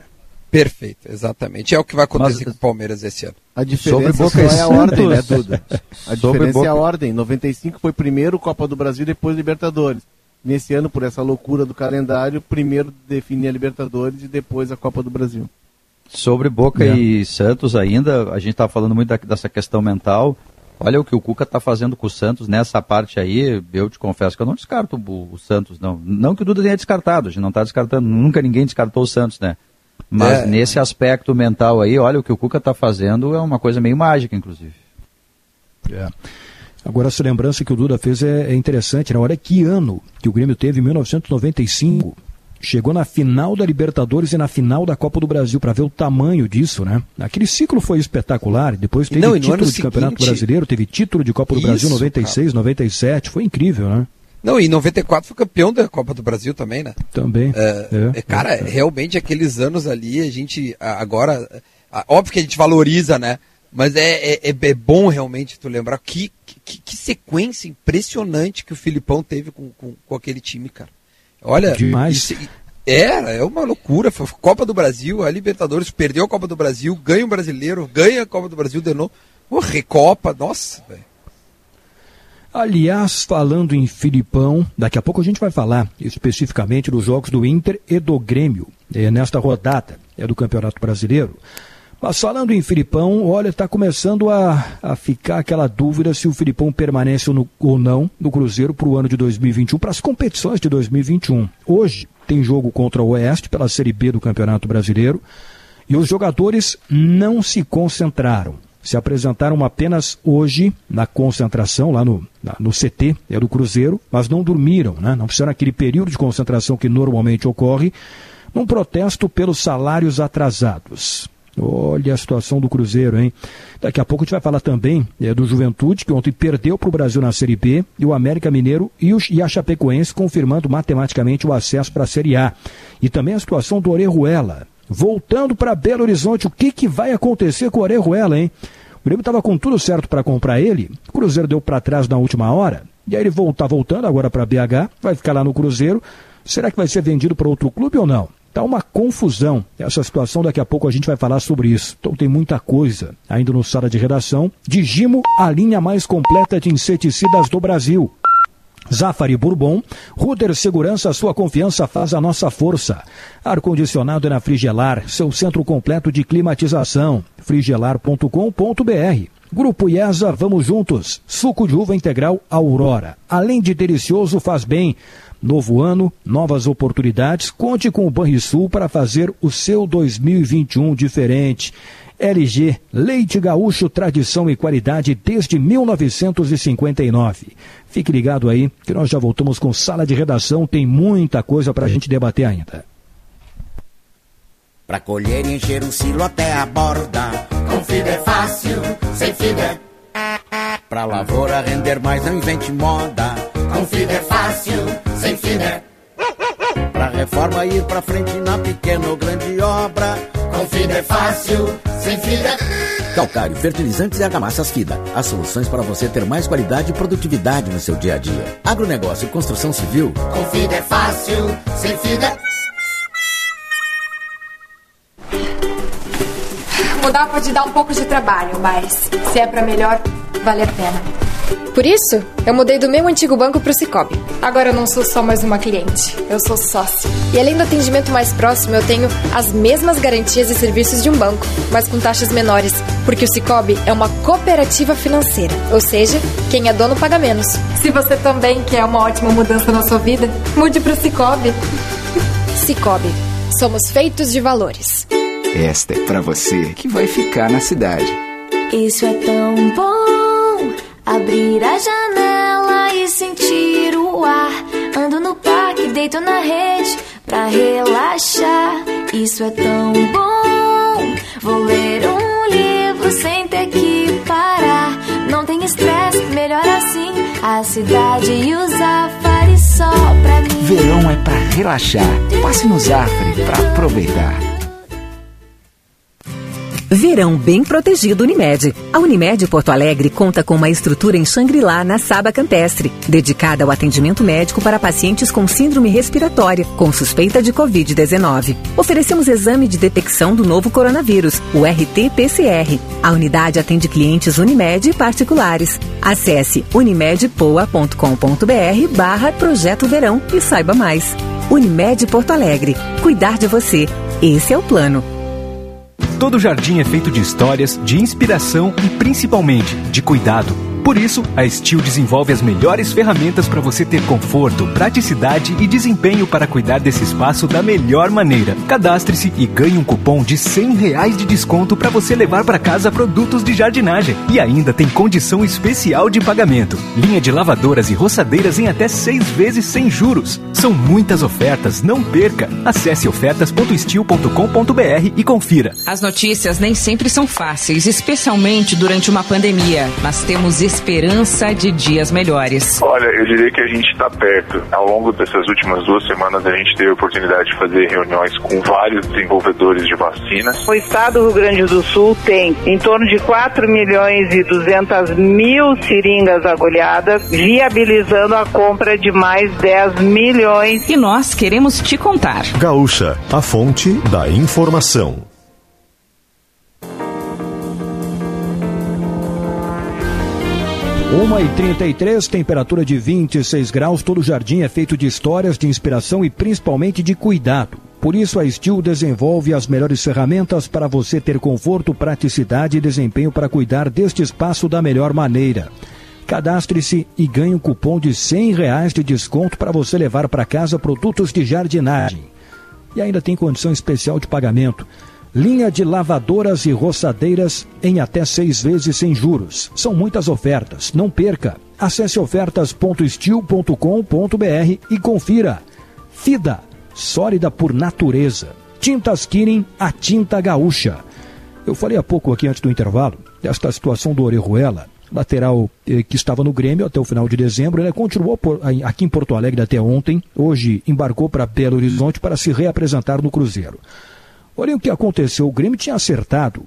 [SPEAKER 7] Perfeito, exatamente. É o que vai acontecer Mas, com o Palmeiras esse ano.
[SPEAKER 4] A diferença Boca é a ordem, né, Duda? A diferença é a ordem. 95 foi primeiro Copa do Brasil, depois Libertadores. Nesse ano, por essa loucura do calendário, primeiro definir a Libertadores e depois a Copa do Brasil.
[SPEAKER 5] Sobre Boca é. e Santos ainda, a gente está falando muito da, dessa questão mental. Olha o que o Cuca está fazendo com o Santos nessa parte aí. Eu te confesso que eu não descarto o, o Santos, não. Não que o Duda tenha descartado, a gente não está descartando. Nunca ninguém descartou o Santos, né? Mas é. nesse aspecto mental aí, olha o que o Cuca está fazendo é uma coisa meio mágica, inclusive.
[SPEAKER 2] É. Agora, essa lembrança que o Duda fez é, é interessante, né? Olha que ano que o Grêmio teve, em 1995 chegou na final da Libertadores e na final da Copa do Brasil, para ver o tamanho disso, né? Aquele ciclo foi espetacular, depois teve Não, título de seguinte... Campeonato Brasileiro, teve título de Copa do Isso, Brasil 96, cara. 97, foi incrível, né?
[SPEAKER 7] Não, e 94 foi campeão da Copa do Brasil também, né?
[SPEAKER 2] Também.
[SPEAKER 7] É, é, cara, é. realmente aqueles anos ali, a gente agora, óbvio que a gente valoriza, né? Mas é, é, é, bom realmente tu lembrar que, que, que, sequência impressionante que o Filipão teve com, com, com aquele time, cara. Olha,
[SPEAKER 2] demais. Isso,
[SPEAKER 7] era, é uma loucura. Foi Copa do Brasil, a Libertadores perdeu a Copa do Brasil, ganha o brasileiro, ganha a Copa do Brasil de novo. Oh, recopa, nossa, velho.
[SPEAKER 2] Aliás, falando em Filipão, daqui a pouco a gente vai falar especificamente dos jogos do Inter e do Grêmio, é, nesta rodada é do Campeonato Brasileiro. Mas falando em Filipão, olha, está começando a, a ficar aquela dúvida se o Filipão permanece no, ou não no Cruzeiro para o ano de 2021, para as competições de 2021. Hoje tem jogo contra o Oeste pela Série B do Campeonato Brasileiro e os jogadores não se concentraram. Se apresentaram apenas hoje na concentração, lá no, no CT é do Cruzeiro, mas não dormiram, né? não fizeram aquele período de concentração que normalmente ocorre, num protesto pelos salários atrasados. Olha a situação do Cruzeiro, hein? Daqui a pouco a gente vai falar também é, do Juventude, que ontem perdeu para o Brasil na Série B, e o América Mineiro e, o, e a Chapecoense confirmando matematicamente o acesso para a Série A. E também a situação do Orejuela. Voltando para Belo Horizonte, o que, que vai acontecer com o Orejuela, hein? O Grêmio estava com tudo certo para comprar ele, o Cruzeiro deu para trás na última hora, e aí ele volta voltando agora para BH, vai ficar lá no Cruzeiro. Será que vai ser vendido para outro clube ou não? Está uma confusão essa situação, daqui a pouco a gente vai falar sobre isso. Então tem muita coisa ainda no sala de redação. Digimo, a linha mais completa de inseticidas do Brasil. Zafari Bourbon, Ruder Segurança, sua confiança faz a nossa força. Ar-condicionado é na Frigelar, seu centro completo de climatização. frigelar.com.br. Grupo IESA, vamos juntos. Suco de uva integral Aurora. Além de delicioso, faz bem. Novo ano, novas oportunidades. Conte com o Banrisul para fazer o seu 2021 diferente. LG, leite gaúcho, tradição e qualidade desde 1959. Fique ligado aí, que nós já voltamos com sala de redação, tem muita coisa para a gente debater ainda.
[SPEAKER 8] Para colher e encher um silo até a borda, com fibra é fácil, sem fibra. Pra lavoura render mais, não invente moda, com é fácil, sem fibra. Pra reforma ir pra frente na pequena ou grande obra, com é fácil, sem fibra.
[SPEAKER 9] Calcário, fertilizantes e argamassas FIDA. As soluções para você ter mais qualidade e produtividade no seu dia a dia. Agronegócio e construção civil.
[SPEAKER 8] Com é fácil, sem fibra.
[SPEAKER 10] Mudar pode dar um pouco de trabalho, mas se é para melhor, vale a pena. Por isso, eu mudei do meu antigo banco para o Cicobi. Agora eu não sou só mais uma cliente, eu sou sócio. E além do atendimento mais próximo, eu tenho as mesmas garantias e serviços de um banco, mas com taxas menores, porque o Cicobi é uma cooperativa financeira, ou seja, quem é dono paga menos. Se você também quer uma ótima mudança na sua vida, mude para o Cicobi. Cicobi, somos feitos de valores.
[SPEAKER 11] Esta é para você que vai ficar na cidade.
[SPEAKER 12] Isso é tão bom. Abrir a janela e sentir o ar. Ando no parque, deito na rede pra relaxar. Isso é tão bom. Vou ler um livro sem ter que parar. Não tem estresse, melhor assim. A cidade e o Zafari só pra mim.
[SPEAKER 11] Verão é pra relaxar. Passe no Zafari pra aproveitar.
[SPEAKER 13] Verão bem protegido Unimed. A Unimed Porto Alegre conta com uma estrutura em Xangri-Lá, na Saba Campestre, dedicada ao atendimento médico para pacientes com síndrome respiratória, com suspeita de Covid-19. Oferecemos exame de detecção do novo coronavírus, o RT-PCR. A unidade atende clientes Unimed e particulares. Acesse unimedpoa.com.br barra Projeto Verão e saiba mais. Unimed Porto Alegre. Cuidar de você. Esse é o plano.
[SPEAKER 14] Todo jardim é feito de histórias, de inspiração e principalmente de cuidado Por isso, a Steel desenvolve as melhores ferramentas para você ter conforto, praticidade e desempenho para cuidar desse espaço da melhor maneira. Cadastre-se e ganhe um cupom de 100 reais de desconto para você levar para casa produtos de jardinagem. E ainda tem condição especial de pagamento. Linha de lavadoras e roçadeiras em até seis vezes sem juros. São muitas ofertas, não perca. Acesse ofertas.steel.com.br e confira.
[SPEAKER 15] As notícias nem sempre são fáceis, especialmente durante uma pandemia, mas temos esperança de dias melhores.
[SPEAKER 16] Olha, eu diria que a gente está perto. Ao longo dessas últimas duas semanas, a gente teve a oportunidade de fazer reuniões com vários desenvolvedores de vacinas.
[SPEAKER 17] O estado do Rio Grande do Sul tem em torno de 4 milhões e 200 mil seringas agulhadas, viabilizando a compra de mais 10 milhões.
[SPEAKER 15] E nós queremos te contar.
[SPEAKER 1] Gaúcha, a fonte da informação.
[SPEAKER 2] Uma e 33 temperatura de 26 graus. Todo jardim é feito de histórias, de inspiração e principalmente de cuidado. Por isso, a Steel desenvolve as melhores ferramentas para você ter conforto, praticidade e desempenho para cuidar deste espaço da melhor maneira. Cadastre-se e ganhe um cupom de 100 reais de desconto para você levar para casa produtos de jardinagem. E ainda tem condição especial de pagamento. Linha de lavadoras e roçadeiras em até seis vezes sem juros. São muitas ofertas. Não perca. Acesse ofertas.steel.com.br e confira. FIDA, sólida por natureza. Tintas Kirin, a tinta gaúcha. Eu falei há pouco aqui antes do intervalo desta situação do Orejuela, lateral eh, que estava no Grêmio até o final de dezembro. Ele continuou por, aqui em Porto Alegre até ontem. Hoje embarcou para Belo Horizonte para se reapresentar no Cruzeiro. Olha o que aconteceu. O Grêmio tinha acertado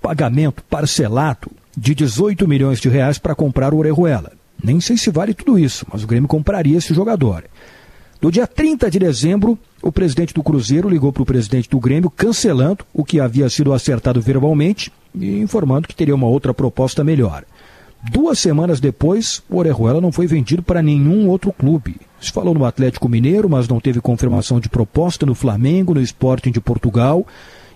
[SPEAKER 2] pagamento parcelado de 18 milhões de reais para comprar o Orejuela. Nem sei se vale tudo isso, mas o Grêmio compraria esse jogador. No dia 30 de dezembro, o presidente do Cruzeiro ligou para o presidente do Grêmio cancelando o que havia sido acertado verbalmente e informando que teria uma outra proposta melhor. Duas semanas depois, o Orejuela não foi vendido para nenhum outro clube. Se falou no Atlético Mineiro, mas não teve confirmação de proposta no Flamengo, no Sporting de Portugal.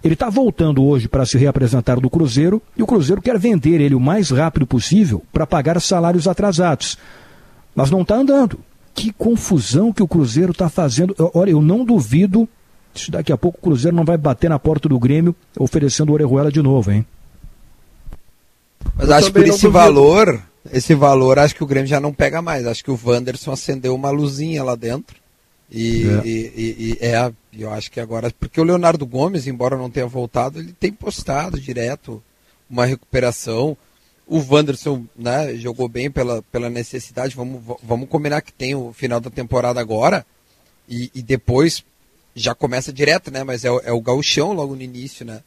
[SPEAKER 2] Ele está voltando hoje para se reapresentar do Cruzeiro e o Cruzeiro quer vender ele o mais rápido possível para pagar salários atrasados. Mas não está andando. Que confusão que o Cruzeiro está fazendo. Olha, eu não duvido se daqui a pouco o Cruzeiro não vai bater na porta do Grêmio oferecendo o Orejuela de novo, hein?
[SPEAKER 7] Mas eu acho que por esse valor, esse valor, acho que o Grêmio já não pega mais. Acho que o Wanderson acendeu uma luzinha lá dentro. E é. E, e, e é, eu acho que agora. Porque o Leonardo Gomes, embora não tenha voltado, ele tem postado direto uma recuperação. O Wanderson né, jogou bem pela, pela necessidade. Vamos, vamos combinar que tem o final da temporada agora. E, e depois já começa direto, né? Mas é, é o gauchão logo no início, né?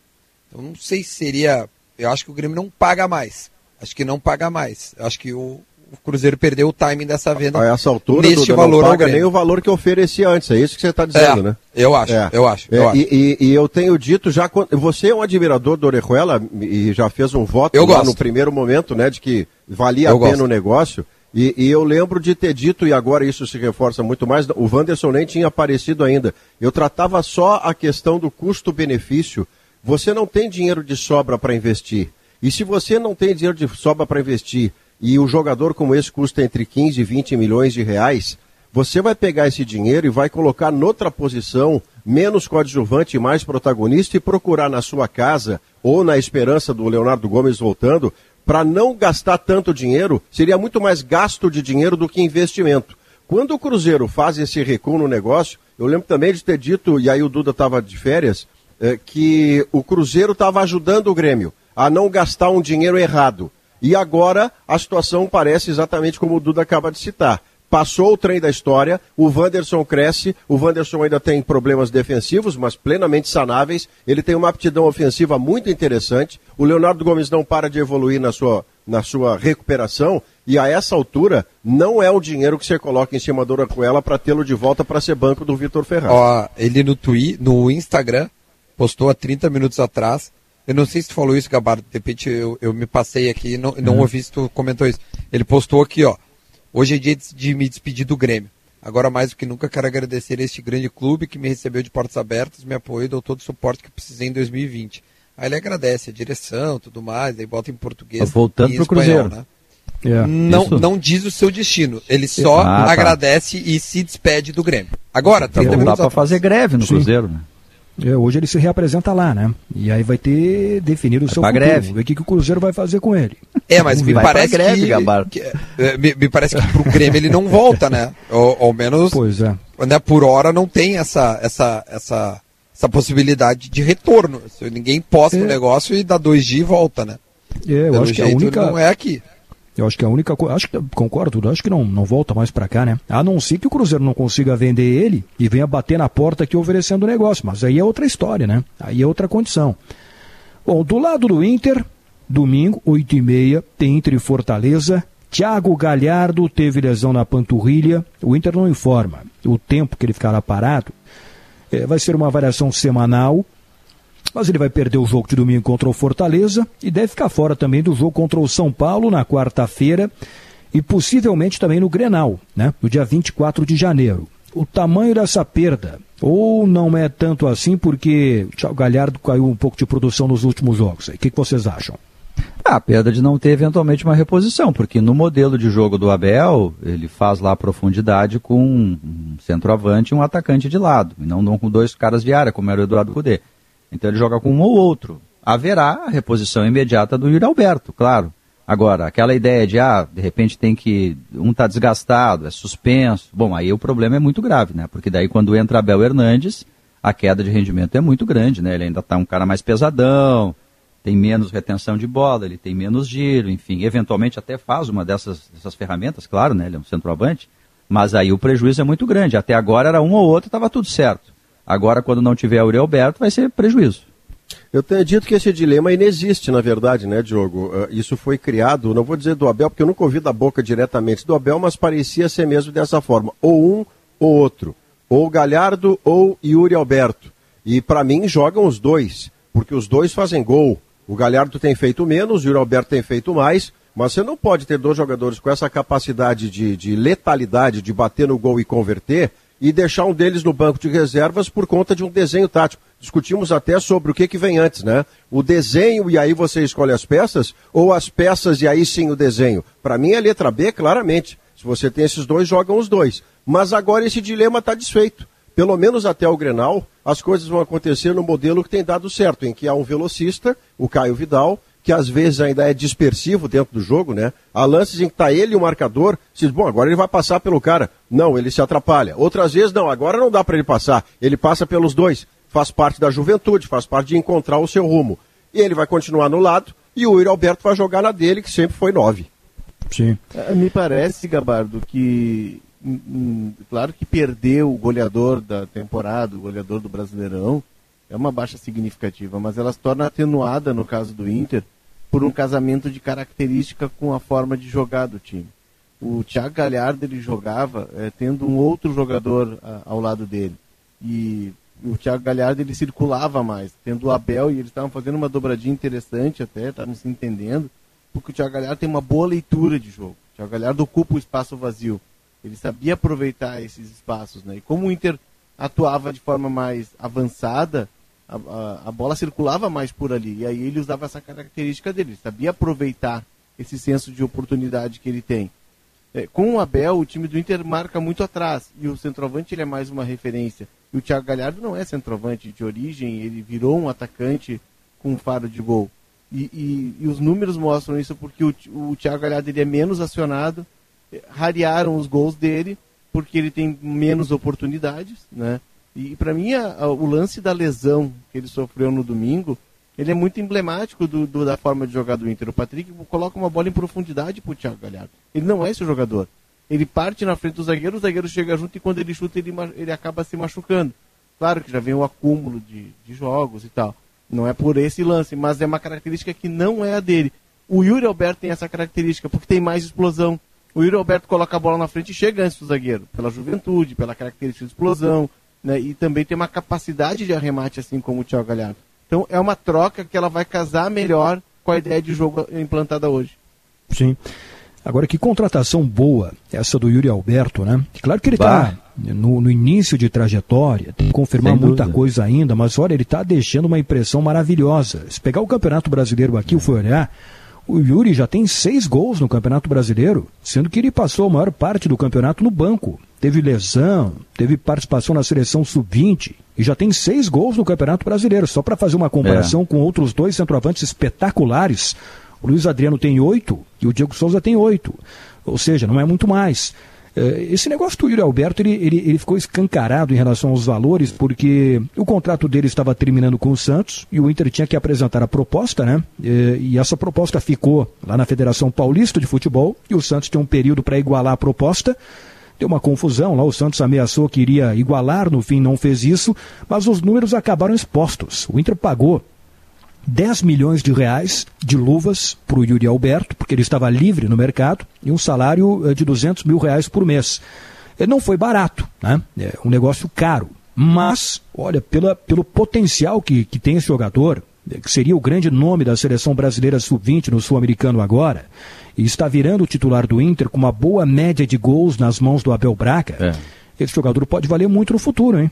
[SPEAKER 7] Então não sei se seria. Eu acho que o Grêmio não paga mais. Acho que não paga mais. Acho que o, o Cruzeiro perdeu o timing dessa venda.
[SPEAKER 3] A essa altura, neste Duda, valor não paga nem o valor que oferecia antes. É isso que você está dizendo,
[SPEAKER 7] é,
[SPEAKER 3] né?
[SPEAKER 7] Eu acho, é. eu acho. Eu
[SPEAKER 3] é,
[SPEAKER 7] acho.
[SPEAKER 3] E, e, e, eu tenho dito já, você é um admirador do Orejuela e já fez um voto
[SPEAKER 7] eu
[SPEAKER 3] no primeiro momento, né, de que valia
[SPEAKER 7] eu
[SPEAKER 3] a pena
[SPEAKER 7] gosto.
[SPEAKER 3] o negócio. E, e, eu lembro de ter dito, e agora isso se reforça muito mais, o Wanderson nem tinha aparecido ainda. Eu tratava só a questão do custo-benefício. Você não tem dinheiro de sobra para investir. E se você não tem dinheiro de sobra para investir e o jogador como esse custa entre 15 e 20 milhões de reais, você vai pegar esse dinheiro e vai colocar noutra posição, menos coadjuvante e mais protagonista, e procurar na sua casa, ou na esperança do Leonardo Gomes voltando, para não gastar tanto dinheiro, seria muito mais gasto de dinheiro do que investimento. Quando o Cruzeiro faz esse recuo no negócio, eu lembro também de ter dito, e aí o Duda estava de férias, é, que o Cruzeiro estava ajudando o Grêmio a não gastar um dinheiro errado. E agora a situação parece exatamente como o Duda acaba de citar. Passou o trem da história, o Wanderson cresce, o Wanderson ainda tem problemas defensivos, mas plenamente sanáveis. Ele tem uma aptidão ofensiva muito interessante. O Leonardo Gomes não para de evoluir na sua, na sua recuperação. E a essa altura, não é o dinheiro que você coloca em cima do Orejuela para tê-lo de volta para ser banco do Vitor Ferraz.
[SPEAKER 7] Ó, ele no, twi no Instagram postou há 30 minutos atrás eu não sei se tu falou isso, Gabardo. De repente eu, eu me passei aqui e não, não uhum. ouvi se tu comentou isso. Ele postou aqui, ó. Hoje é dia de me despedir do Grêmio. Agora mais do que nunca quero agradecer a este grande clube que me recebeu de portas abertas, me apoiou e deu todo o suporte que precisei em 2020. Aí ele agradece a direção, tudo mais, aí bota em português.
[SPEAKER 5] Tá voltando
[SPEAKER 7] em
[SPEAKER 5] pro
[SPEAKER 7] espanhol,
[SPEAKER 5] Cruzeiro.
[SPEAKER 7] Né? é, não, não diz o seu destino. Ele só ah, tá. agradece e se despede do Grêmio. Agora,
[SPEAKER 5] 30 então, dá para fazer greve no Sim. Cruzeiro, né?
[SPEAKER 2] É, hoje ele se reapresenta lá, né? E aí vai ter definido o seu
[SPEAKER 5] futuro. Greve.
[SPEAKER 2] Ver o que, que o Cruzeiro vai fazer com ele.
[SPEAKER 7] É, mas me parece greve, que, que é, me, me, parece que pro Grêmio ele não volta, né? Ou, ou menos.
[SPEAKER 2] Pois é.
[SPEAKER 7] Né, por hora não tem essa essa essa essa possibilidade de retorno. Ninguém posta o é. um negócio e dá dois dias e volta, né?
[SPEAKER 2] É, eu Pelo acho que a única
[SPEAKER 7] não é aqui.
[SPEAKER 2] Eu acho que a única coisa. Acho que concordo, acho que não, não volta mais para cá, né? A não ser que o Cruzeiro não consiga vender ele e venha bater na porta aqui oferecendo o negócio. Mas aí é outra história, né? Aí é outra condição. Bom, do lado do Inter, domingo, 8 e meia, tem Inter e Fortaleza. Thiago Galhardo teve lesão na panturrilha. O Inter não informa o tempo que ele ficará parado. É, vai ser uma avaliação semanal mas ele vai perder o jogo de domingo contra o Fortaleza e deve ficar fora também do jogo contra o São Paulo na quarta-feira e possivelmente também no Grenal, né, no dia 24 de janeiro. O tamanho dessa perda, ou não é tanto assim porque o Galhardo caiu um pouco de produção nos últimos jogos? O que, que vocês acham?
[SPEAKER 5] Ah, a perda de não ter eventualmente uma reposição, porque no modelo de jogo do Abel, ele faz lá a profundidade com um centroavante e um atacante de lado, e não, não com dois caras de área, como era o Eduardo Cudê. Então ele joga com um ou outro. Haverá a reposição imediata do Yuri Alberto, claro. Agora, aquela ideia de, ah, de repente tem que. Um está desgastado, é suspenso. Bom, aí o problema é muito grave, né? Porque daí quando entra Abel Hernandes, a queda de rendimento é muito grande, né? Ele ainda está um cara mais pesadão, tem menos retenção de bola, ele tem menos giro, enfim, eventualmente até faz uma dessas, dessas ferramentas, claro, né? Ele é um centroavante, mas aí o prejuízo é muito grande. Até agora era um ou outro, estava tudo certo. Agora, quando não tiver Aurel Alberto, vai ser prejuízo.
[SPEAKER 3] Eu tenho dito que esse dilema inexiste, na verdade, né, Diogo? Uh, isso foi criado, não vou dizer do Abel, porque eu nunca ouvi da boca diretamente do Abel, mas parecia ser mesmo dessa forma. Ou um ou outro. Ou Galhardo ou Yuri Alberto. E para mim jogam os dois, porque os dois fazem gol. O Galhardo tem feito menos, o Yuri Alberto tem feito mais, mas você não pode ter dois jogadores com essa capacidade de, de letalidade, de bater no gol e converter, e deixar um deles no banco de reservas por conta de um desenho tático. Discutimos até sobre o que, que vem antes, né? O desenho e aí você escolhe as peças, ou as peças e aí sim o desenho. Para mim, a letra B, claramente. Se você tem esses dois, jogam os dois. Mas agora esse dilema está desfeito. Pelo menos até o Grenal, as coisas vão acontecer no modelo que tem dado certo, em que há um velocista, o Caio Vidal, que às vezes ainda é dispersivo dentro do jogo, né? Há lances em que está ele e o marcador, se diz, bom, agora ele vai passar pelo cara. Não, ele se atrapalha. Outras vezes, não, agora não dá para ele passar. Ele passa pelos dois. Faz parte da juventude, faz parte de encontrar o seu rumo. E ele vai continuar no lado, e o Yuri Alberto vai jogar na dele, que sempre foi nove.
[SPEAKER 4] Sim. É, me parece, Gabardo, que hum, hum, claro que perder o goleador da temporada, o goleador do Brasileirão, é uma baixa significativa, mas ela se torna atenuada no caso do Inter, por um casamento de característica com a forma de jogar do time. O Thiago Galhardo ele jogava é, tendo um outro jogador a, ao lado dele. E o Thiago Galhardo ele circulava mais, tendo o Abel e eles estavam fazendo uma dobradinha interessante até, estavam se entendendo, porque o Thiago Galhardo tem uma boa leitura de jogo. O Thiago Galhardo ocupa o espaço vazio. Ele sabia aproveitar esses espaços, né? E como o Inter atuava de forma mais avançada, a, a, bola circulava mais por ali. E aí ele usava essa característica dele, ele sabia aproveitar esse senso de oportunidade que ele tem. É, com o Abel, o time do Inter marca muito atrás. E o centroavante ele é mais uma referência. E o Thiago Galhardo não é centroavante de origem, ele virou um atacante com um faro de gol. E, e, e os números mostram isso porque o, o Thiago Galhardo ele é menos acionado, rarearam os gols dele, porque ele tem menos oportunidades, né? E para mim, a, a, o lance da lesão que ele sofreu no domingo, ele é muito emblemático do, do, da forma de jogar do Inter. O Patrick coloca uma bola em profundidade pro Thiago Galhardo. Ele não é esse jogador. Ele parte na frente do zagueiro, o zagueiro chega junto e quando ele chuta, ele, ele acaba se machucando. Claro que já vem o acúmulo de, de jogos e tal. Não é por esse lance, mas é uma característica que não é a dele. O Yuri Alberto tem essa característica porque tem mais explosão. O Yuri Alberto coloca a bola na frente e chega antes do zagueiro, pela juventude, pela característica de explosão, né? E também tem uma capacidade de arremate, assim como o Thiago Galhardo. Então é uma troca que ela vai casar melhor com a ideia de jogo implantada hoje.
[SPEAKER 2] Sim. Agora, que contratação boa essa do Yuri Alberto, né? Claro que ele está no, no, início de trajetória, tem que confirmar Sem muita dúvida. coisa ainda, mas olha, ele está deixando uma impressão maravilhosa. Se pegar o Campeonato Brasileiro aqui, eu fui olhar, O Yuri já tem seis gols no Campeonato Brasileiro, sendo que ele passou a maior parte do campeonato no banco. Teve lesão, teve participação na seleção sub-20 e já tem seis gols no Campeonato Brasileiro. Só para fazer uma comparação é. com outros dois centroavantes espetaculares, o Luiz Adriano tem oito e o Diego Souza tem oito. Ou seja, não é muito mais. Eh, esse negócio do Yuri Alberto, ele, ele, ele, ficou escancarado em relação aos valores, porque o contrato dele estava terminando com o Santos e o Inter tinha que apresentar a proposta, né? Eh, e essa proposta ficou lá na Federação Paulista de Futebol e o Santos tinha um período para igualar a proposta. Deu uma confusão lá, o Santos ameaçou que iria igualar, no fim não fez isso, mas os números acabaram expostos. O Inter pagou 10 milhões de reais de luvas para o Yuri Alberto, porque ele estava livre no mercado, e um salário eh, de 200 mil reais por mês. Não foi barato, né? é um negócio caro. Mas, olha, pela, pelo potencial que, que tem esse jogador, eh, que seria o grande nome da seleção brasileira sub-20 no Sul-Americano agora, e está virando o titular do Inter com uma boa média de gols nas mãos do Abel Braga, é. esse jogador pode valer muito no futuro, hein?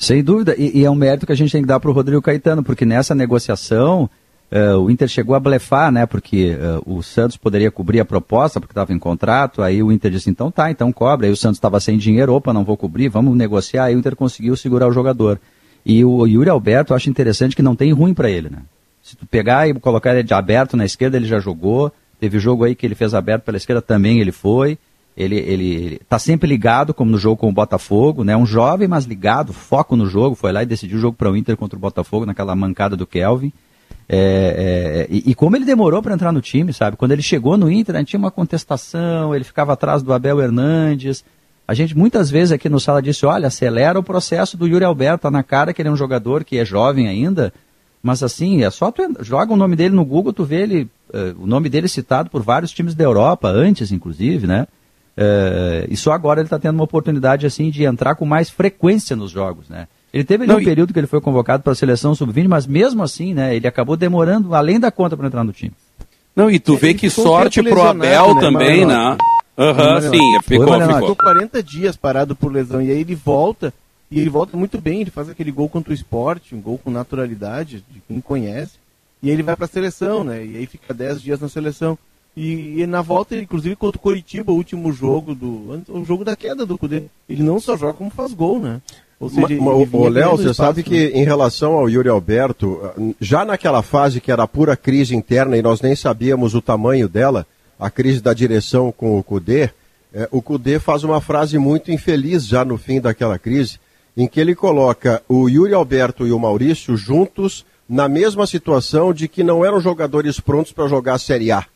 [SPEAKER 5] Sem dúvida, e, e, é um mérito que a gente tem que dar para o Rodrigo Caetano, porque nessa negociação uh, o Inter chegou a blefar, né? Porque uh, o Santos poderia cobrir a proposta, porque estava em contrato, aí o Inter disse, então tá, então cobre. Aí o Santos estava sem dinheiro, opa, não vou cobrir, vamos negociar. Aí o Inter conseguiu segurar o jogador. E o Yuri Alberto, eu acho interessante que não tem ruim para ele, né? Se tu pegar e colocar ele de aberto na esquerda, ele já jogou. Teve jogo aí que ele fez aberto pela esquerda, também ele foi. Ele, ele, tá sempre ligado, como no jogo com o Botafogo, né? Um jovem, mas ligado, foco no jogo, foi lá e decidiu o jogo para o Inter contra o Botafogo, naquela mancada do Kelvin. É, é, e, e, como ele demorou para entrar no time, sabe? Quando ele chegou no Inter, gente tinha uma contestação, ele ficava atrás do Abel Hernandes. A gente muitas vezes aqui no sala disse, olha, acelera o processo do Yuri Alberto, tá na cara que ele é um jogador que é jovem ainda, mas assim, é só tu joga o nome dele no Google, tu vê ele, uh, o nome dele citado por vários times da Europa, antes inclusive, né? Uh, e só agora ele está tendo uma oportunidade assim de entrar com mais frequência nos jogos, né? Ele teve ali Não, um período que ele foi convocado para a seleção sub-20, mas mesmo assim, né, ele acabou demorando além da conta para entrar no time.
[SPEAKER 6] Não, e tu vê que sorte pro Abel né, também, né? Aham, uhum, sim, ficou, Foi, ficou.
[SPEAKER 4] Ficou 40 dias parado por lesão e aí ele volta e ele volta muito bem, ele faz aquele gol contra o esporte, um gol com naturalidade, de quem conhece, e aí ele vai para a seleção, né? E aí fica 10 dias na seleção. E, e, na volta, inclusive contra o Coritiba, o último jogo do. O jogo da queda do Cudê. Ele não só joga como faz gol, né?
[SPEAKER 3] Ou seja, o Léo, você sabe que em relação ao Yuri Alberto, já naquela fase que era pura crise interna e nós nem sabíamos o tamanho dela, a crise da direção com o Cudê, é, o Cudê faz uma frase muito infeliz já no fim daquela crise, em que ele coloca o Yuri Alberto e o Maurício juntos na mesma situação de que não eram jogadores prontos para jogar a Série A.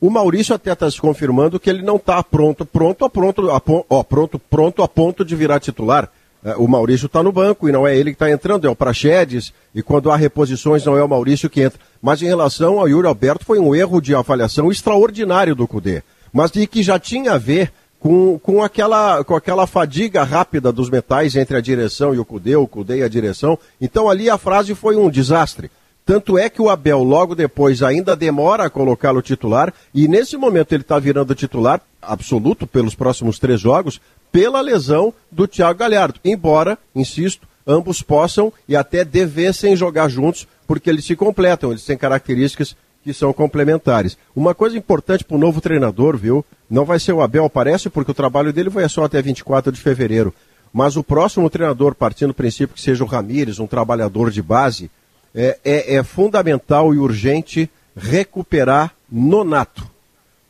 [SPEAKER 3] O Maurício até está se confirmando que ele não está pronto, pronto a pronto, a, ó, pronto, pronto a ponto de virar titular. É, o Maurício está no banco e não é ele que está entrando, é o Praxedes, e quando há reposições não é o Maurício que entra. Mas em relação ao Yuri Alberto, foi um erro de avaliação extraordinário do Cudê, mas de que já tinha a ver com, com, aquela, com aquela fadiga rápida dos metais entre a direção e o Cudê, o Cudê e a direção. Então ali a frase foi um desastre. Tanto é que o Abel, logo depois, ainda demora a colocá-lo titular, e nesse momento ele está virando titular absoluto pelos próximos três jogos, pela lesão do Thiago Galhardo. Embora, insisto, ambos possam e até devessem jogar juntos, porque eles se completam, eles têm características que são complementares. Uma coisa importante para o novo treinador, viu? Não vai ser o Abel, parece, porque o trabalho dele vai só até 24 de fevereiro. Mas o próximo treinador, partindo do princípio que seja o Ramires, um trabalhador de base, é, é, é fundamental e urgente recuperar Nonato.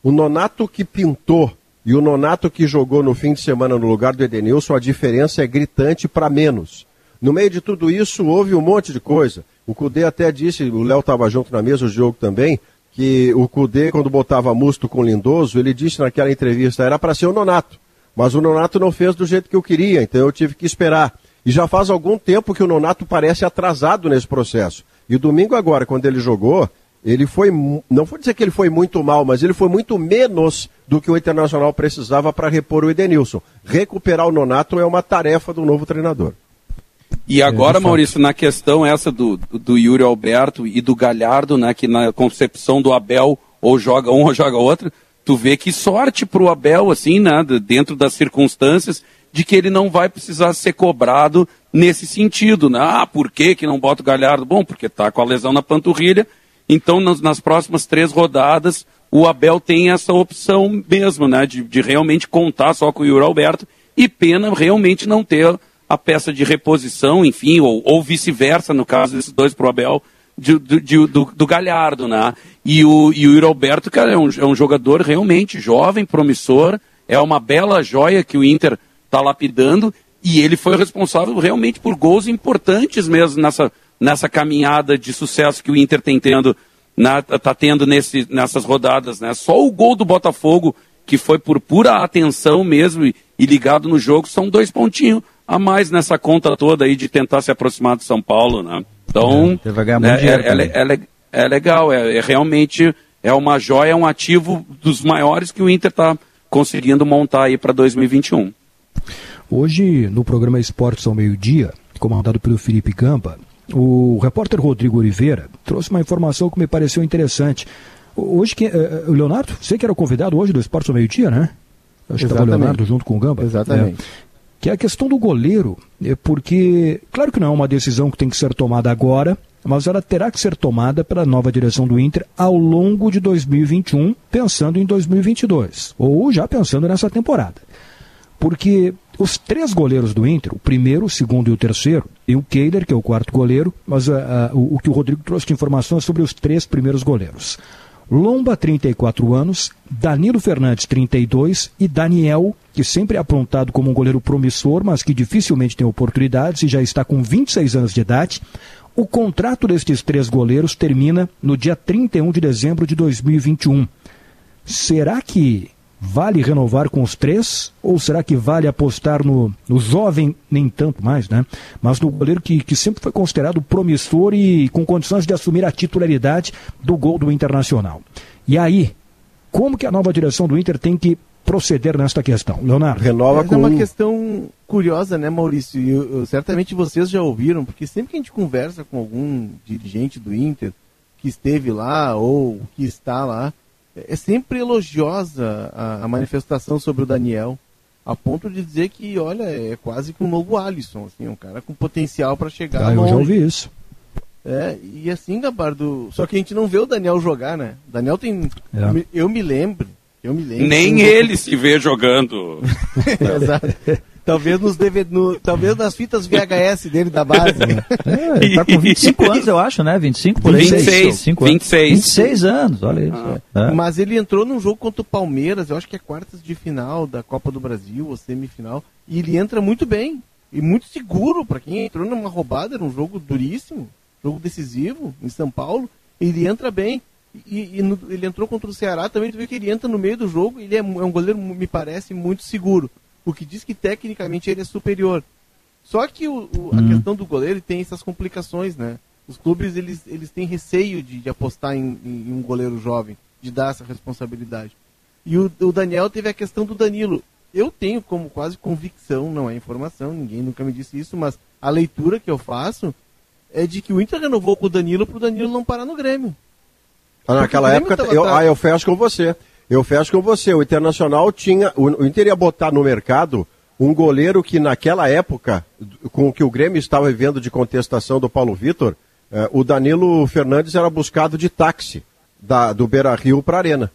[SPEAKER 3] O Nonato que pintou e o Nonato que jogou no fim de semana no lugar do Edenilson, a diferença é gritante para menos. No meio de tudo isso, houve um monte de coisa. O Cudê até disse, o Léo estava junto na mesa do jogo também, que o Cudê, quando botava Musto com Lindoso, ele disse naquela entrevista, era para ser o Nonato. Mas o Nonato não fez do jeito que eu queria, então eu tive que esperar. E já faz algum tempo que o Nonato parece atrasado nesse processo. E domingo agora, quando ele jogou, ele foi, não vou dizer que ele foi muito mal, mas ele foi muito menos do que o Internacional precisava para repor o Edenilson. Recuperar o Nonato é uma tarefa do novo treinador.
[SPEAKER 6] E agora, Maurício, na questão essa do, do Yuri Alberto e do Galhardo, né, que na concepção do Abel ou joga um <laughs> ou joga outro, tu vê que sorte para o Abel, assim, né, dentro das circunstâncias, de que ele não vai precisar ser cobrado nesse sentido, né? Ah, por que, que não bota o Galhardo? Bom, porque está com a lesão na panturrilha Então, nas, nas próximas três rodadas, o Abel tem essa opção mesmo, né? De, de realmente contar só com o Yuri Alberto e pena realmente não ter a peça de reposição, enfim, ou, ou vice-versa, no caso desses dois pro Abel, de, de, de, do, do, Galhardo, né? E o, e o Yuri Alberto, cara, é um, é um jogador realmente jovem, promissor, é uma bela joia que o Inter está lapidando, e ele foi responsável realmente por gols importantes mesmo nessa, nessa caminhada de sucesso que o Inter tem tendo, na, tá tendo nesse, nessas rodadas, né? Só o gol do Botafogo, que foi por pura atenção mesmo e, e ligado no jogo, são dois pontinhos a mais nessa conta toda aí de tentar se aproximar do São Paulo, né? Então, é, é, é, é, é, legal, é, realmente é uma joia, é um ativo dos maiores que o Inter está conseguindo montar aí para 2021.
[SPEAKER 2] Hoje, no programa Esportes ao Meio-Dia, comandado pelo Felipe Gamba, o repórter Rodrigo Oliveira trouxe uma informação que me pareceu interessante. Hoje, que, uh, Leonardo, você que era o convidado hoje do Esportes ao Meio-Dia, né? Acho que estava o Leonardo junto com o Gamba.
[SPEAKER 4] Exatamente.
[SPEAKER 2] É que é a questão do goleiro, é porque, claro que não é uma decisão que tem que ser tomada agora, mas ela terá que ser tomada pela nova direção do Inter ao longo de 2021, pensando em 2022, ou já pensando nessa temporada. Porque os três goleiros do Inter, o primeiro, o segundo e o terceiro, e o Keiler, que é o quarto goleiro, mas uh, uh, o, o, que o Rodrigo trouxe de informação é sobre os três primeiros goleiros. Lomba, 34 anos, Danilo Fernandes, 32 e Daniel, que sempre é apontado como um goleiro promissor, mas que dificilmente tem oportunidades e já está com 26 anos de idade. O contrato destes três goleiros termina no dia 31 de dezembro de 2021. Será que Vale renovar com os três? Ou será que vale apostar no, no jovem, nem tanto mais, né? Mas no goleiro que, que sempre foi considerado promissor e com condições de assumir a titularidade do gol do Internacional. E aí, como que a nova direção do Inter tem que proceder nesta questão? Leonardo.
[SPEAKER 4] Renova com... É uma questão curiosa, né, Maurício? E eu, eu, certamente vocês já ouviram, porque sempre que a gente conversa com algum dirigente do Inter que esteve lá ou que está lá, é sempre elogiosa a, a, manifestação sobre o Daniel, a ponto de dizer que, olha, é quase que um novo Alisson, assim, um cara com potencial para chegar
[SPEAKER 2] ah, longe. eu já ouvi isso.
[SPEAKER 4] É, e assim, Gabardo, só que a gente não vê o Daniel jogar, né? O Daniel tem, é. eu me lembro, eu me lembro.
[SPEAKER 6] Nem ele se vê jogando. <laughs>
[SPEAKER 4] Exato. <laughs> Talvez nos DVD, no, talvez nas fitas VHS dele da base. Né?
[SPEAKER 5] É, ele tá com 25 anos, eu acho, né? 25
[SPEAKER 6] por aí. 26, 25 26.
[SPEAKER 5] 26 anos, olha isso.
[SPEAKER 4] Ah. É. Mas ele entrou num jogo contra o Palmeiras, eu acho que é quartas de final da Copa do Brasil, ou semifinal, e ele entra muito bem. E muito seguro para quem entrou numa roubada, era um jogo duríssimo, jogo decisivo em São Paulo. Ele entra bem. E, e no, ele entrou contra o Ceará também, tu vê que ele entra no meio do jogo, ele é, é um goleiro, me parece, muito seguro o que diz que tecnicamente ele é superior. Só que o, o, a uhum. questão do goleiro tem essas complicações, né? Os clubes eles, eles têm receio de, de apostar em, em, um goleiro jovem, de dar essa responsabilidade. E o, o, Daniel teve a questão do Danilo. Eu tenho como quase convicção, não é informação, ninguém nunca me disse isso, mas a leitura que eu faço é de que o Inter renovou com o Danilo para o Danilo não parar no Grêmio.
[SPEAKER 3] Ah, naquela época, eu, ah, eu fecho com você. Eu fecho com você. O Internacional tinha. O, Inter ia botar no mercado um goleiro que naquela época, com o que o Grêmio estava vivendo de contestação do Paulo Vitor, eh, o Danilo Fernandes era buscado de táxi da, do Beira Rio para a Arena.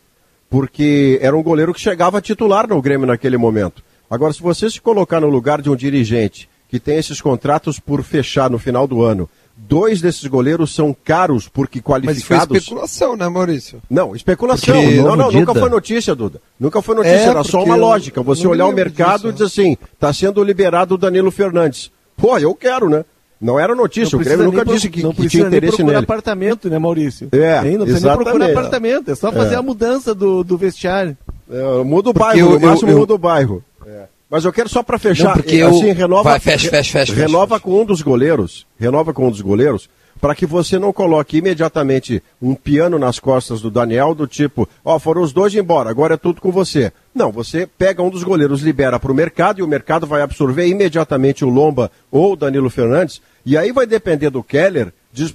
[SPEAKER 3] Porque era um goleiro que chegava a titular no Grêmio naquele momento. Agora, se você se colocar no lugar de um dirigente que tem esses contratos por fechar no final do ano Dois desses goleiros são caros porque qualificados. Mas
[SPEAKER 7] foi especulação, né, Maurício?
[SPEAKER 3] Não, especulação. Porque não, não, nunca foi notícia, Duda. Nunca foi notícia, é, era só uma lógica. Você olhar o mercado disso, e dizer assim, está sendo liberado o Danilo Fernandes. Pô, eu quero, né? Não era notícia, não o Grêmio nunca disse que, não que tinha interesse
[SPEAKER 4] nem
[SPEAKER 3] nele.
[SPEAKER 4] apartamento, né, Maurício?
[SPEAKER 3] É,
[SPEAKER 4] nem, não precisa nem procurar apartamento, é só fazer é. a mudança do, do vestiário.
[SPEAKER 3] É, muda o bairro, eu, no máximo eu, eu, muda o bairro. É. Mas eu quero só para fechar, não,
[SPEAKER 7] porque
[SPEAKER 3] assim,
[SPEAKER 7] eu...
[SPEAKER 3] renova,
[SPEAKER 7] Vai, fecha, fecha, fecha,
[SPEAKER 3] renova com um dos goleiros, renova com um dos goleiros, para que você não coloque imediatamente um piano nas costas do Daniel do tipo, ó, oh, foram os dois embora, agora é tudo com você. Não, você pega um dos goleiros, libera para o mercado e o mercado vai absorver imediatamente o Lomba ou o Danilo Fernandes, e aí vai depender do Keller,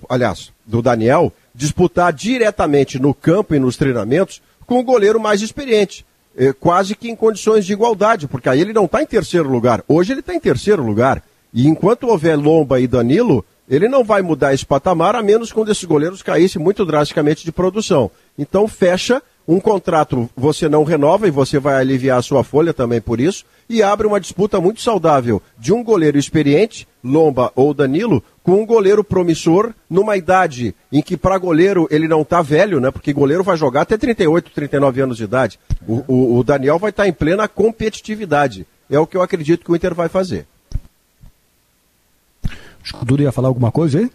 [SPEAKER 3] aliás, do Daniel, disputar diretamente no campo e nos treinamentos com o goleiro mais experiente. É, quase que em condições de igualdade, porque aí ele não está em terceiro lugar. Hoje ele está em terceiro lugar. E enquanto houver Lomba e Danilo, Ele não vai mudar esse patamar a menos quando esses goleiros caíssem muito drasticamente de produção. Então fecha um contrato, você não renova e você vai aliviar a sua folha também por isso, e abre uma disputa muito saudável de um goleiro experiente, Lomba ou Danilo, com um goleiro promissor numa idade em que para goleiro ele não está velho, né? Porque goleiro vai jogar até 38, 39 anos de idade. O, o, o Daniel vai estar tá em plena competitividade. É o que eu acredito que o Inter vai fazer.
[SPEAKER 2] Acho que o Dudu ia falar alguma coisa aí?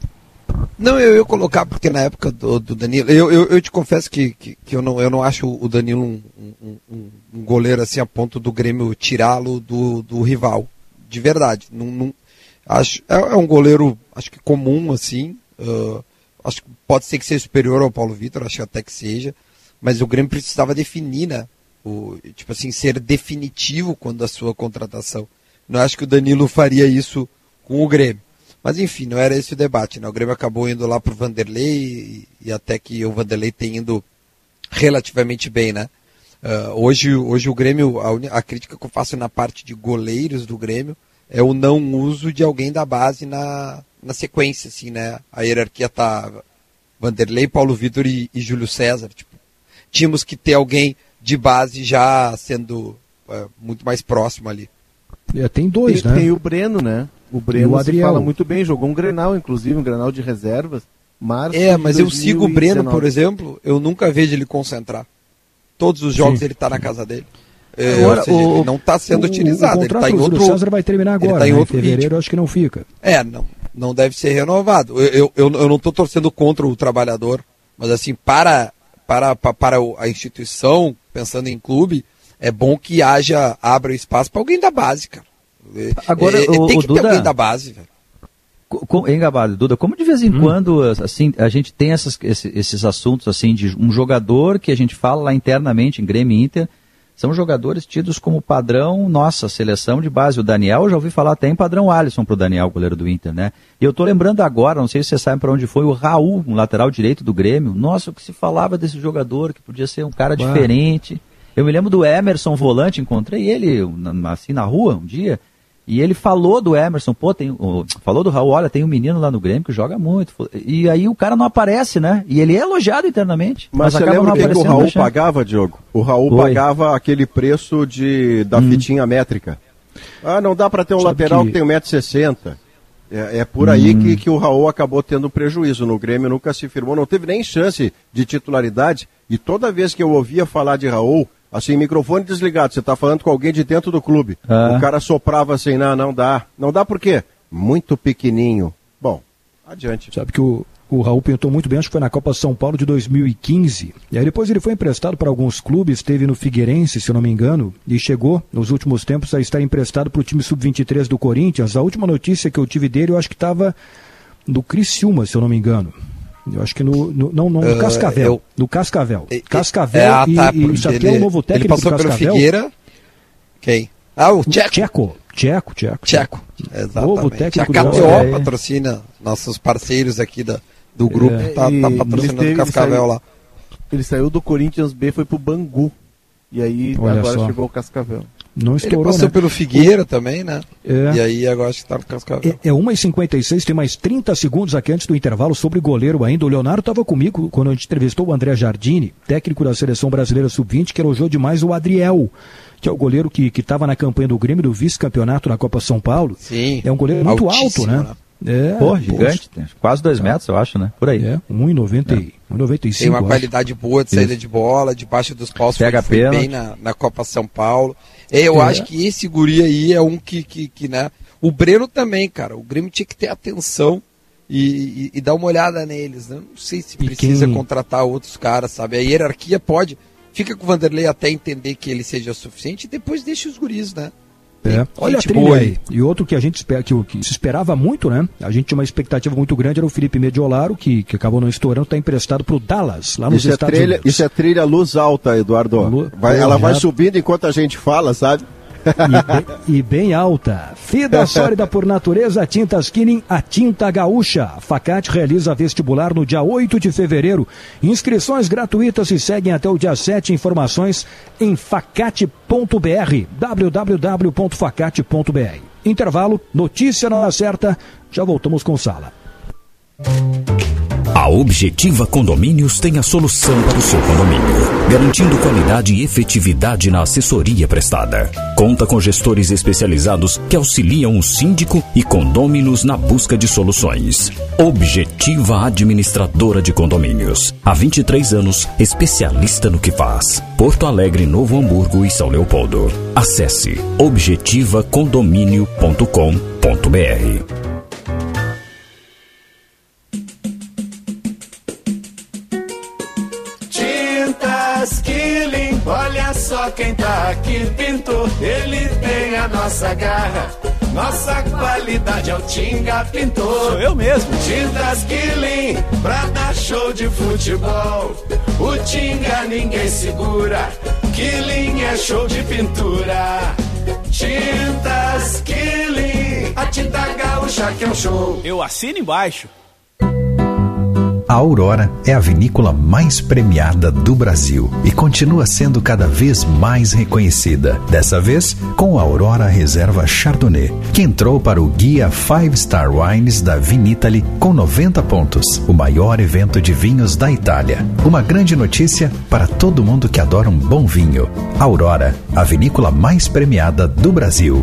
[SPEAKER 7] Não, eu ia colocar, porque na época do, do Danilo, eu, eu, eu, te confesso que, que, que, eu, não, eu não acho o Danilo um, um, um, um goleiro assim a ponto do Grêmio tirá-lo do, do rival. De verdade. Não, não acho, é, é, um goleiro, acho que comum, assim. Uh, acho que pode ser que seja superior ao Paulo Vitor, acho que até que seja. Mas o Grêmio precisava definir, né? O, tipo assim, ser definitivo quando a sua contratação. Não acho que o Danilo faria isso com o Grêmio. Mas enfim, não era esse o debate. Né? O Grêmio acabou indo lá para o Vanderlei e, e, até que o Vanderlei tem indo relativamente bem, né? Uh, hoje, hoje o Grêmio, a, a, crítica que eu faço na parte de goleiros do Grêmio é o não uso de alguém da base na, na sequência, assim, né? A hierarquia tá Vanderlei, Paulo Vitor e, e Júlio César. Tipo, tínhamos que ter alguém de base já sendo uh, muito mais próximo ali.
[SPEAKER 2] É, tem dois,
[SPEAKER 4] tem,
[SPEAKER 2] né?
[SPEAKER 4] Tem o Breno, né? O Breno o Adriel. fala muito bem, jogou um Grenal, inclusive, um Grenal de reservas.
[SPEAKER 7] Março é, mas eu sigo o Breno, por exemplo, eu nunca vejo ele concentrar. Todos os jogos Sim. ele está na casa dele. É, agora, seja, o, ele não está sendo o, utilizado. O,
[SPEAKER 2] o ele tá em outro. César vai terminar agora. Tá em, né? outro em fevereiro, acho que não fica.
[SPEAKER 7] É, não, não deve ser renovado. Eu, eu, eu não estou torcendo contra o trabalhador, mas assim para para para a instituição, pensando em clube, é bom que haja abra espaço para alguém da base, cara.
[SPEAKER 5] Agora, é, o,
[SPEAKER 7] tem que
[SPEAKER 5] o Duda,
[SPEAKER 7] ter alguém da base, velho.
[SPEAKER 5] Com, hein, Gabalho, Duda, como de vez em hum. quando assim, a gente tem essas, esses, esses, assuntos assim de um jogador que a gente fala lá internamente em Grêmio Inter, são jogadores tidos como padrão nossa seleção de base. O Daniel, eu já ouvi falar até em padrão Alisson para o Daniel, goleiro do Inter, né? E eu tô lembrando agora, não sei se vocês sabem para onde foi, o Raul, um lateral direito do Grêmio. Nossa, o que se falava desse jogador, que podia ser um cara diferente. Eu me lembro do Emerson Volante, encontrei ele assim na rua um dia. E ele falou do Emerson, pô, tem, falou do Raul, olha, tem um menino lá no Grêmio que joga muito. E aí o cara não aparece, né? E ele é elogiado internamente.
[SPEAKER 3] Mas, mas você lembra o que, que o Raul pagava, Diogo? O Raul Foi. pagava aquele preço de, da hum. fitinha métrica. Ah, não dá para ter um Sabe lateral que, que tem 1,60m. É, é, por aí hum. que, que o Raul acabou tendo prejuízo. No Grêmio nunca se firmou, não teve nem chance de titularidade. E toda vez que eu ouvia falar de Raul, Assim, microfone desligado, você está falando com alguém de dentro do clube. Ah. O cara soprava assim, não, não dá. Não dá por quê? Muito pequenininho. Bom, adiante.
[SPEAKER 2] Sabe que o, o Raul pintou muito bem, acho que foi na Copa São Paulo de 2015. E aí depois ele foi emprestado para alguns clubes, esteve no Figueirense, se eu não me engano, e chegou nos últimos tempos a estar emprestado para o time sub-23 do Corinthians. A última notícia que eu tive dele, eu acho que estava do Criciúma, se eu não me engano. Eu acho que no, no não, não, no uh, Cascavel. Eu, no Cascavel. Cascavel é, ah, tá, e, e isso aqui é o novo técnico
[SPEAKER 7] Ele passou pelo Figueira. Quem?
[SPEAKER 2] Ah, o Tcheco. Tcheco. Tcheco, Tcheco.
[SPEAKER 7] Tcheco. Exatamente. Novo técnico a KTO é. patrocina nossos parceiros aqui da, do grupo. É, tá, tá patrocinando o Cascavel saiu, lá.
[SPEAKER 4] Ele saiu do Corinthians B, foi pro Bangu. E aí Olha agora só. chegou o Cascavel.
[SPEAKER 2] Não estourou, Ele
[SPEAKER 7] passou
[SPEAKER 2] né?
[SPEAKER 7] pelo Figueira o... também, né? É. E aí agora acho que tá no Cascavel.
[SPEAKER 2] É, é 1h56, tem mais 30 segundos aqui antes do intervalo sobre goleiro ainda. O Leonardo estava comigo quando a gente entrevistou o André Jardini, técnico da Seleção Brasileira Sub-20, que elogiou demais o Adriel, que é o goleiro que estava na campanha do Grêmio do vice-campeonato na Copa São Paulo.
[SPEAKER 7] Sim.
[SPEAKER 2] É um goleiro muito alto, né? né?
[SPEAKER 5] É, Pô, gigante, quase dois metros, eu acho, né? Por aí.
[SPEAKER 2] É, 1,90 é. 1,95.
[SPEAKER 7] Tem uma qualidade boa de saída Isso. de bola, debaixo dos paus,
[SPEAKER 5] Pega foi, foi
[SPEAKER 7] bem na, na Copa São Paulo. Eu é. acho que esse guri aí é um que, que, que, né? O Breno também, cara. O Grêmio tinha que ter atenção e, e, e dar uma olhada neles. Né? Não sei se precisa quem... contratar outros caras, sabe? A hierarquia pode. Fica com o Vanderlei até entender que ele seja suficiente e depois deixa os guris, né?
[SPEAKER 2] É. Olha a trilha aí. E outro que a gente espera, que, que, se esperava muito, né? A gente tinha uma expectativa muito grande, era o Felipe Mediolaro, que, que acabou não estourando, está emprestado para o Dallas, lá nos
[SPEAKER 3] isso
[SPEAKER 2] é Estados
[SPEAKER 3] é trilha,
[SPEAKER 2] Unidos.
[SPEAKER 3] Isso é trilha luz alta, Eduardo. Lu... Vai, ela vai subindo enquanto a gente fala, sabe?
[SPEAKER 2] E bem, alta. Fida sólida por natureza, Tintas Killing, a tinta gaúcha. Facate realiza vestibular no dia 8 de fevereiro. Inscrições gratuitas e seguem até o dia 7. Informações em facate.br. www.facate.br. Intervalo, notícia não certa. Já voltamos com sala.
[SPEAKER 18] A Objetiva Condomínios tem a solução para o seu condomínio, garantindo qualidade e efetividade na assessoria prestada. Conta com gestores especializados que auxiliam o síndico e condôminos na busca de soluções. Objetiva Administradora de Condomínios. Há 23 anos, especialista no que faz. Porto Alegre, Novo Hamburgo e São Leopoldo. Acesse objetivacondomínio.com.br.
[SPEAKER 19] aqui pintou, ele tem a nossa garra. Nossa qualidade é o Tinga Pintor.
[SPEAKER 20] Sou eu mesmo.
[SPEAKER 19] Tintas Killing pra dar show de futebol. O Tinga ninguém segura. Killing é show de pintura. Tintas Killing, a tinta gaúcha que é um show.
[SPEAKER 20] Eu assino embaixo.
[SPEAKER 21] A Aurora é a vinícola mais premiada do Brasil e continua sendo cada vez mais reconhecida. Dessa vez, com a Aurora Reserva Chardonnay, que entrou para o Guia 5 Star Wines da Vinitaly com 90 pontos, o maior evento de vinhos da Itália. Uma grande notícia para todo mundo que adora um bom vinho. Aurora, a vinícola mais premiada do Brasil.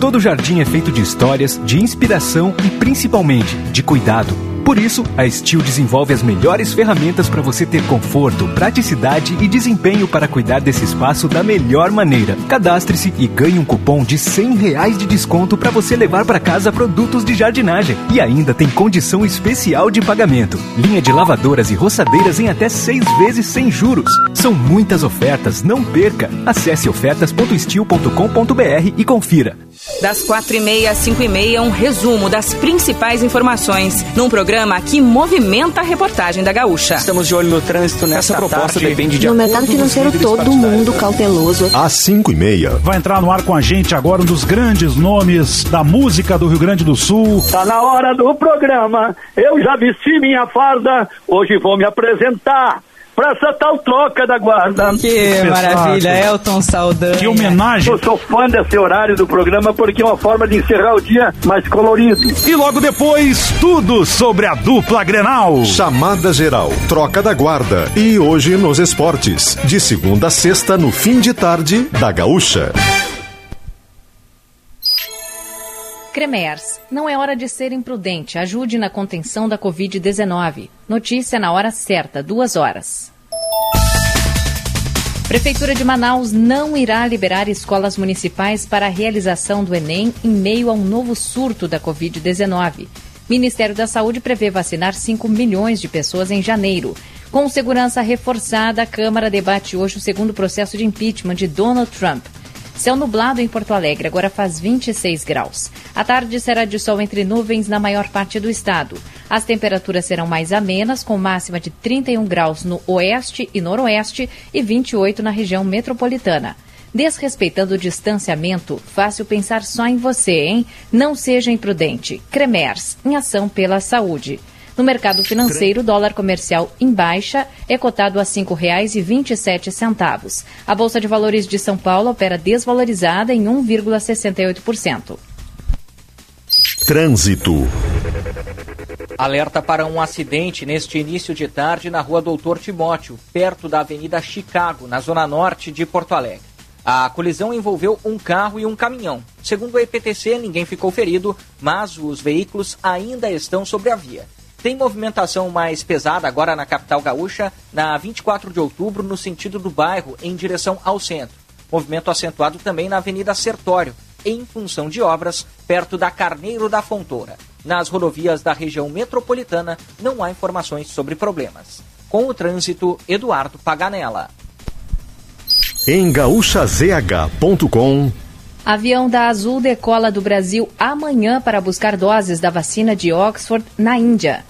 [SPEAKER 14] Todo jardim é feito de histórias, de inspiração e principalmente de cuidado. Por isso, a Steel desenvolve as melhores ferramentas para você ter conforto, praticidade e desempenho para cuidar desse espaço da melhor maneira. Cadastre-se e ganhe um cupom de 100 reais de desconto para você levar para casa produtos de jardinagem. E ainda tem condição especial de pagamento. Linha de lavadoras e roçadeiras em até seis vezes sem juros. São muitas ofertas, não perca. Acesse ofertas.steel.com.br e confira.
[SPEAKER 15] Das quatro e meia às cinco e meia, um resumo das principais informações num programa que movimenta a reportagem da Gaúcha.
[SPEAKER 20] Estamos de olho no trânsito nessa Essa proposta tarde. depende de
[SPEAKER 22] No mercado financeiro, todo mundo cauteloso.
[SPEAKER 1] Às cinco e meia.
[SPEAKER 2] Vai entrar no ar com a gente agora um dos grandes nomes da música do Rio Grande do Sul.
[SPEAKER 23] Tá na hora do programa. Eu já vesti minha farda. Hoje vou me apresentar pra essa tal troca da guarda.
[SPEAKER 24] Que maravilha, Elton Saldanha.
[SPEAKER 2] Que homenagem.
[SPEAKER 23] Eu sou fã desse horário do programa porque é uma forma de encerrar o dia mais colorido.
[SPEAKER 2] E logo depois, tudo sobre a dupla Grenal.
[SPEAKER 1] Chamada geral, troca da guarda. E hoje nos esportes. De segunda a sexta, no fim de tarde, da Gaúcha.
[SPEAKER 25] Cremers, não é hora de ser imprudente. Ajude na contenção da Covid-19. Notícia na hora certa, duas horas. Prefeitura de Manaus não irá liberar escolas municipais para a realização do Enem em meio a um novo surto da Covid-19. Ministério da Saúde prevê vacinar 5 milhões de pessoas em janeiro. Com segurança reforçada, a Câmara debate hoje o segundo processo de impeachment de Donald Trump. Céu nublado em Porto Alegre, agora faz 26 graus. A tarde será de sol entre nuvens na maior parte do estado. As temperaturas serão mais amenas, com máxima de 31 graus no oeste e noroeste e 28 na região metropolitana. Desrespeitando o distanciamento, fácil pensar só em você, hein? Não seja imprudente. Cremers, em ação pela saúde. No mercado financeiro, o dólar comercial em baixa é cotado a R$ 5,27. A Bolsa de Valores de São Paulo opera desvalorizada em 1,68%.
[SPEAKER 1] Trânsito.
[SPEAKER 26] Alerta para um acidente neste início de tarde na rua Doutor Timóteo, perto da Avenida Chicago, na zona norte de Porto Alegre. A colisão envolveu um carro e um caminhão. Segundo o EPTC, ninguém ficou ferido, mas os veículos ainda estão sobre a via. Tem movimentação mais pesada agora na capital gaúcha, na 24 de outubro, no sentido do bairro, em direção ao centro. Movimento acentuado também na Avenida Sertório, em função de obras, perto da Carneiro da Fontoura. Nas rodovias da região metropolitana, não há informações sobre problemas. Com o trânsito, Eduardo Paganella.
[SPEAKER 1] Em gaúchazh.com
[SPEAKER 25] Avião da Azul decola do Brasil amanhã para buscar doses da vacina de Oxford na Índia.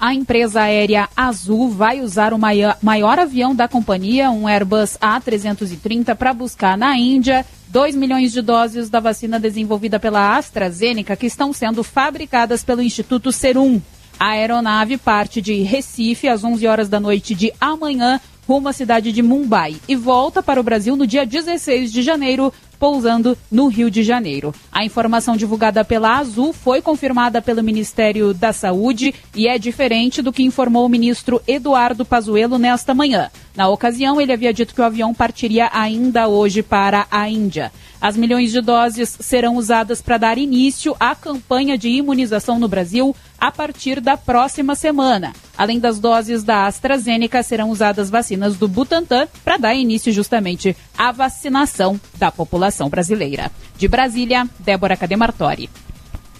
[SPEAKER 27] A empresa aérea Azul vai usar o maior, avião da companhia, um Airbus A330, para buscar na Índia 2 milhões de doses da vacina desenvolvida pela AstraZeneca que estão sendo fabricadas pelo Instituto Serum. A aeronave parte de Recife às 11 horas da noite de amanhã rumo à cidade de Mumbai e volta para o Brasil no dia 16 de janeiro pousando no Rio de Janeiro. A informação divulgada pela Azul foi confirmada pelo Ministério da Saúde e é diferente do que informou o ministro Eduardo Pazuello nesta manhã. Na ocasião, ele havia dito que o avião partiria ainda hoje para a Índia. As milhões de doses serão usadas para dar início à campanha de imunização no Brasil a partir da próxima semana. Além das doses da AstraZeneca, serão usadas vacinas do Butantan para dar início justamente à vacinação da população brasileira. De Brasília, Débora Cademartori.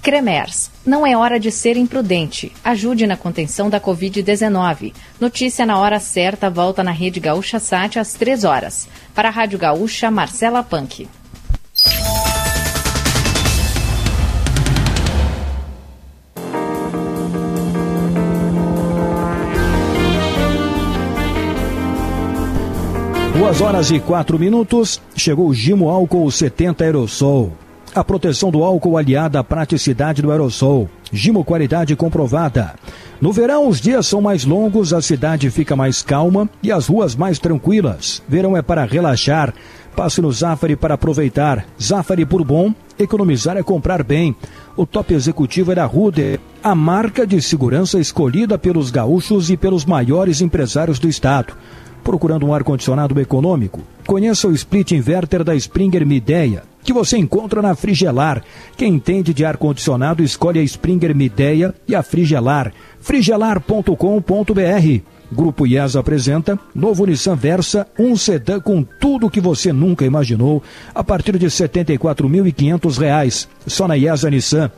[SPEAKER 25] Cremers. Não é hora de ser imprudente. Ajude na contenção da Covid-19. Notícia na hora certa volta na Rede Gaúcha Sat às 3 horas. Para a Rádio Gaúcha, Marcela Punk.
[SPEAKER 2] Duas horas e quatro minutos, chegou o Gimo Álcool 70 Aerosol. A proteção do álcool aliada à praticidade do aerosol. Gimo qualidade comprovada. No verão, os dias são mais longos, a cidade fica mais calma e as ruas mais tranquilas. Verão é para relaxar. Passe no Zafari para aproveitar. Zafari por bom, economizar é comprar bem. O top executivo é da Ruder, a marca de segurança escolhida pelos gaúchos e pelos maiores empresários do estado. Procurando um ar-condicionado econômico? Conheça o split inverter da Springer Mideia, que você encontra na Frigelar. Quem entende de ar-condicionado escolhe a Springer Mideia e a Frigelar. frigelar.com.br Grupo IES apresenta novo Nissan Versa, um sedã com tudo que você nunca imaginou, a partir de R$ 74.500. Só na IESA Nissan.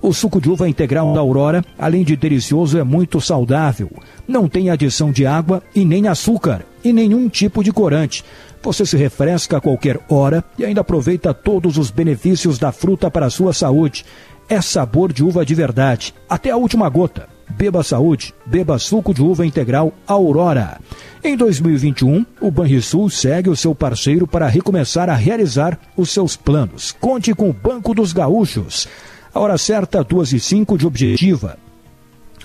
[SPEAKER 2] O suco de uva integral da Aurora, além de delicioso, é muito saudável. Não tem adição de água e nem açúcar, e nenhum tipo de corante. Você se refresca a qualquer hora e ainda aproveita todos os benefícios da fruta para a sua saúde. É sabor de uva de verdade, até a última gota. Beba Saúde, beba suco de uva integral Aurora. Em 2021, o Banrisul segue o seu parceiro para recomeçar a realizar os seus planos. Conte com o Banco dos Gaúchos. A hora certa, 2 e 5 de Objetiva.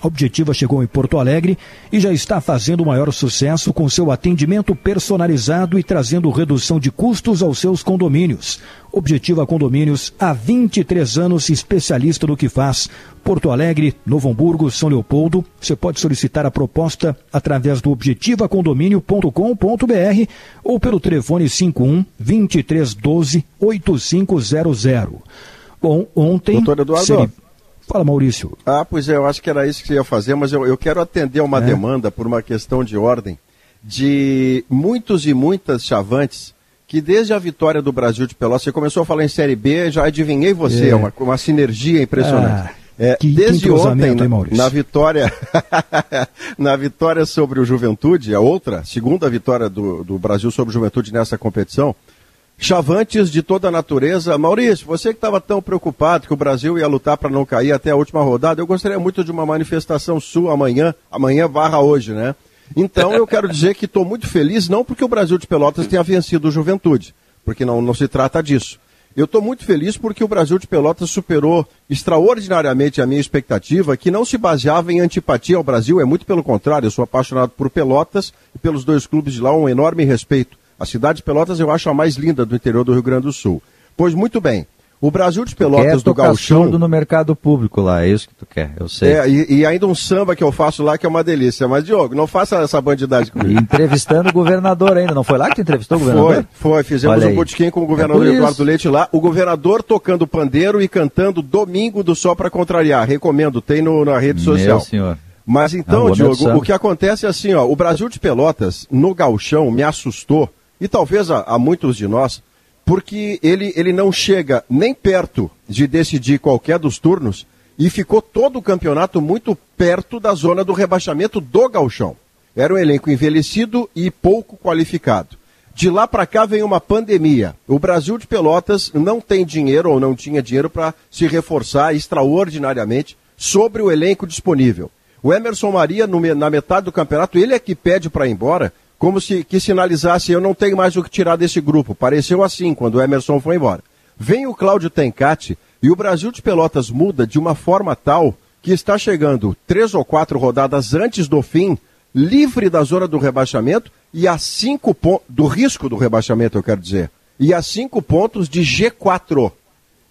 [SPEAKER 2] A Objetiva chegou em Porto Alegre e já está fazendo maior sucesso com seu atendimento personalizado e trazendo redução de custos aos seus condomínios. Objetiva Condomínios, há 23 anos, especialista no que faz. Porto Alegre, Novo Hamburgo, São Leopoldo. Você pode solicitar a proposta através do objetivacondomínio.com.br ou pelo telefone 51 2312 8500. Ontem.
[SPEAKER 3] Doutor Eduardo. Seria...
[SPEAKER 2] Fala, Maurício.
[SPEAKER 3] Ah, pois é, eu acho que era isso que você ia fazer, mas eu, eu quero atender uma é. demanda por uma questão de ordem de muitos e muitas chavantes que desde a vitória do Brasil de Pelotas, você começou a falar em Série B, já adivinhei você, é. uma, uma sinergia impressionante. Ah. É, que, desde que ontem, hein, na vitória, <laughs> na vitória sobre o Juventude, a outra, segunda vitória do, do Brasil sobre o Juventude nessa competição, chavantes de toda a natureza. Maurício, você que estava tão preocupado que o Brasil ia lutar para não cair até a última rodada, eu gostaria muito de uma manifestação sua amanhã, amanhã barra hoje, né? Então eu quero dizer que estou muito feliz, não porque o Brasil de Pelotas tenha vencido o Juventude, porque não, não se trata disso. Eu estou muito feliz porque o Brasil de Pelotas superou extraordinariamente a minha expectativa, que não se baseava em antipatia ao Brasil, é muito pelo contrário, eu sou apaixonado por Pelotas e pelos dois clubes de lá, um enorme respeito. A cidade de Pelotas eu acho a mais linda do interior do Rio Grande do Sul. Pois muito bem. O Brasil de Pelotas do Gauchão.
[SPEAKER 5] no mercado público lá, é isso que tu quer, eu sei.
[SPEAKER 3] É, e, e, ainda um samba que eu faço lá que é uma delícia. Mas, Diogo, não faça essa bandidagem comigo.
[SPEAKER 5] entrevistando o governador ainda, não foi lá que tu entrevistou o governador?
[SPEAKER 3] Foi, foi. Fizemos um botequim com o governador é Eduardo Leite lá. O governador tocando pandeiro e cantando Domingo do Sol para Contrariar. Recomendo, tem no, na rede social. Meu
[SPEAKER 5] senhor.
[SPEAKER 3] Mas então, Diogo, o que acontece é assim, ó, o Brasil de Pelotas, no gauchão, me assustou e talvez a, a muitos de nós, porque ele, ele não chega nem perto de decidir qualquer dos turnos e ficou todo o campeonato muito perto da zona do rebaixamento do galchão. Era um elenco envelhecido e pouco qualificado. De lá para cá vem uma pandemia. O Brasil de Pelotas não tem dinheiro ou não tinha dinheiro para se reforçar extraordinariamente sobre o elenco disponível. O Emerson Maria, na metade do campeonato, ele é que pede para ir embora, como se que sinalizasse: eu não tenho mais o que tirar desse grupo. Pareceu assim quando o Emerson foi embora. Vem o Cláudio Tencati e o Brasil de Pelotas muda de uma forma tal que está chegando três ou quatro rodadas antes do fim, livre da zona do rebaixamento e a cinco pontos do risco do rebaixamento, eu quero dizer, e a cinco pontos de G4.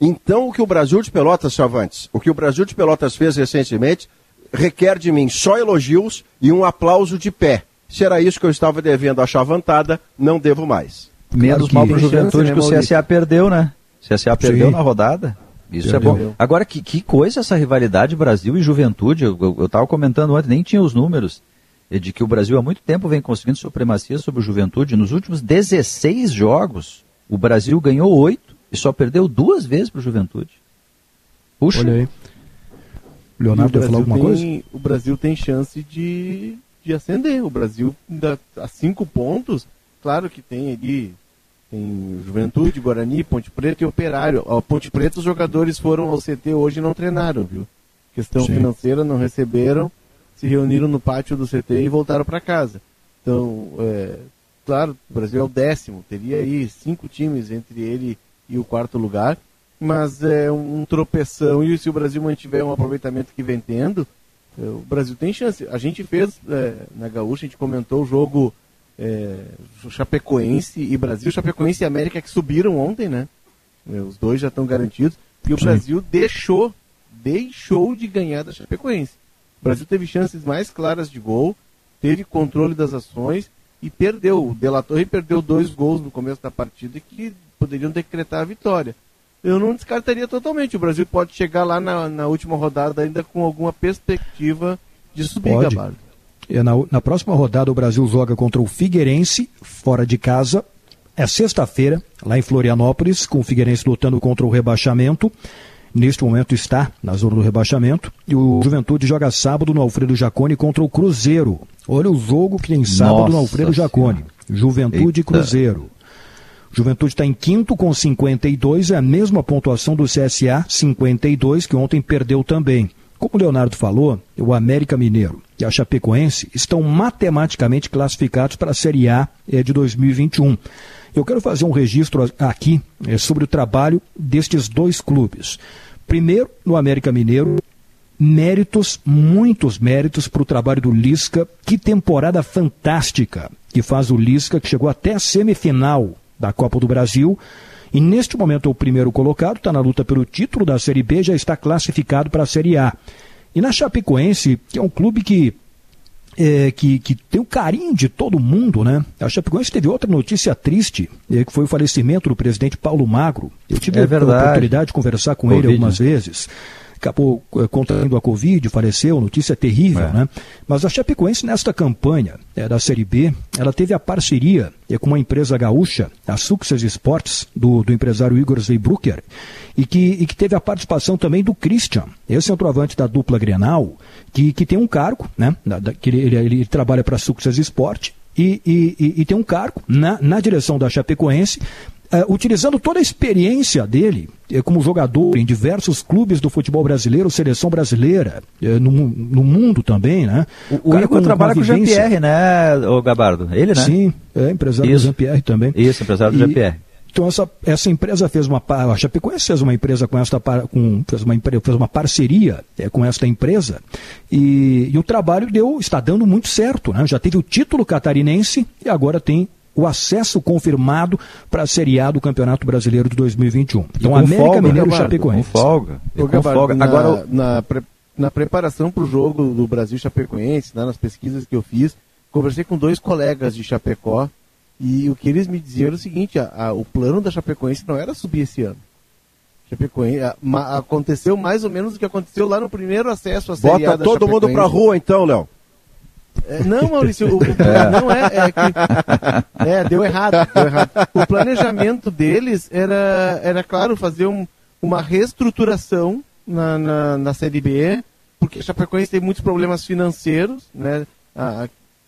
[SPEAKER 3] Então, o que o Brasil de Pelotas, Chavantes, o que o Brasil de Pelotas fez recentemente, requer de mim só elogios e um aplauso de pé. Se era isso que eu estava devendo à chavantada, não devo mais.
[SPEAKER 5] Menos claro mal para o Juventude né, que o CSA perdeu, né? O CSA perdeu Sim. na rodada. Isso perdeu. é bom. Agora, que, que coisa essa rivalidade Brasil e Juventude. Eu estava comentando ontem, nem tinha os números de que o Brasil há muito tempo vem conseguindo supremacia sobre o Juventude. Nos últimos 16 jogos, o Brasil ganhou 8 e só perdeu duas vezes para o Juventude.
[SPEAKER 2] Puxa. Olha aí. Leonardo quer falar alguma
[SPEAKER 4] tem,
[SPEAKER 2] coisa?
[SPEAKER 4] O Brasil tem chance de, de ascender. O Brasil, a cinco pontos, claro que tem ali tem Juventude, Guarani, Ponte Preta e Operário. A Ponte Preta os jogadores foram ao CT hoje e não treinaram, viu? Questão Sim. financeira, não receberam se reuniram no pátio do CT e voltaram para casa. Então, é, claro, o Brasil é o décimo, teria aí cinco times entre ele e o quarto lugar, mas é um, tropeção e se o Brasil mantiver um aproveitamento que vem tendo, o Brasil tem chance. A gente fez é, na Gaúcha, a gente comentou o jogo é, Chapecoense e Brasil, Chapecoense e América que subiram ontem, né? É, os dois já estão garantidos. E o Sim. Brasil deixou, deixou de ganhar da Chapecoense. O Brasil teve chances mais claras de gol, teve controle das ações e perdeu. O Delatorre perdeu dois gols no começo da partida que poderiam decretar a vitória. Eu não descartaria totalmente. O Brasil pode chegar lá na, na última rodada ainda com alguma perspectiva de subir, pode. Gabardo.
[SPEAKER 2] É, na, na próxima rodada, o Brasil joga contra o Figueirense, fora de casa. É sexta-feira, lá em Florianópolis, com o Figueirense lutando contra o rebaixamento neste momento está na zona do rebaixamento. E o Juventude joga sábado no Alfredo Jacone contra o Cruzeiro. Olha o jogo que tem sábado Nossa no Alfredo Jacone. Juventude e Cruzeiro. Juventude está em quinto com 52, é a mesma pontuação do CSA, 52, que ontem perdeu também. Como o Leonardo falou, o América Mineiro e a Chapecoense estão matematicamente classificados para a Série A eh, de 2021. Eu quero fazer um registro aqui é, sobre o trabalho destes dois clubes. Primeiro, no América Mineiro, méritos, muitos méritos para o trabalho do Lisca. Que temporada fantástica que faz o Lisca, que chegou até a semifinal da Copa do Brasil. E neste momento é o primeiro colocado, está na luta pelo título da Série B, já está classificado para a Série A. E na Chapecoense, que é um clube que é, que, que tem o carinho de todo mundo, né? A Chapecoense teve outra notícia triste, é, que foi o falecimento do presidente Paulo Magro. Eu tive é a oportunidade de conversar com Covid. ele algumas vezes acabou eh, contraindo a Covid, faleceu, notícia terrível, é. né? Mas a Chapecoense, nesta campanha é, da Série B, ela teve a parceria é, com uma empresa gaúcha, a Success Sports, do, do empresário Igor Zeibrucker, e que, e que teve a participação também do Christian, esse centroavante da dupla Grenal, que, que tem um cargo, né? Que ele, ele, ele trabalha para a Success Sport, e, e, e, tem um cargo na, na direção da Chapecoense Uh, utilizando toda a experiência dele uh, como jogador em diversos clubes do futebol brasileiro, seleção brasileira, uh, no, no, mundo também, né?
[SPEAKER 5] O, o Igor trabalha com o Jean-Pierre, né, o Gabardo? Ele, né?
[SPEAKER 2] Sim, é empresário Isso. do Jean-Pierre também.
[SPEAKER 5] Isso, empresário do Jean-Pierre.
[SPEAKER 2] Então essa, essa empresa fez uma a Chapecoense fez uma empresa com esta com, fez uma fez uma parceria é, com esta empresa e, e, o trabalho deu está dando muito certo, né? Já teve o título catarinense e agora tem o acesso confirmado para a Série A do Campeonato Brasileiro de 2021. Então, América folga, Mineiro e Chapecoense.
[SPEAKER 5] Com folga.
[SPEAKER 4] com folga. Na, Agora, na, pre, na preparação para o jogo do Brasil Chapecoense, né, nas pesquisas que eu fiz, conversei com dois colegas de Chapecó e o que eles me diziam era o seguinte: a, a, o plano da Chapecoense não era subir esse ano. Chapecoense, a, ma, aconteceu mais ou menos o que aconteceu lá no primeiro acesso à Série
[SPEAKER 3] Bota
[SPEAKER 4] A da
[SPEAKER 3] todo mundo para rua então, Léo.
[SPEAKER 4] É, não, Maurício, o, <laughs> é. não é, é que, é, deu errado, deu errado. O planejamento deles era, era claro, fazer um, uma reestruturação na, na, na Série B, porque a Chapecoense tem muitos problemas financeiros, né? A,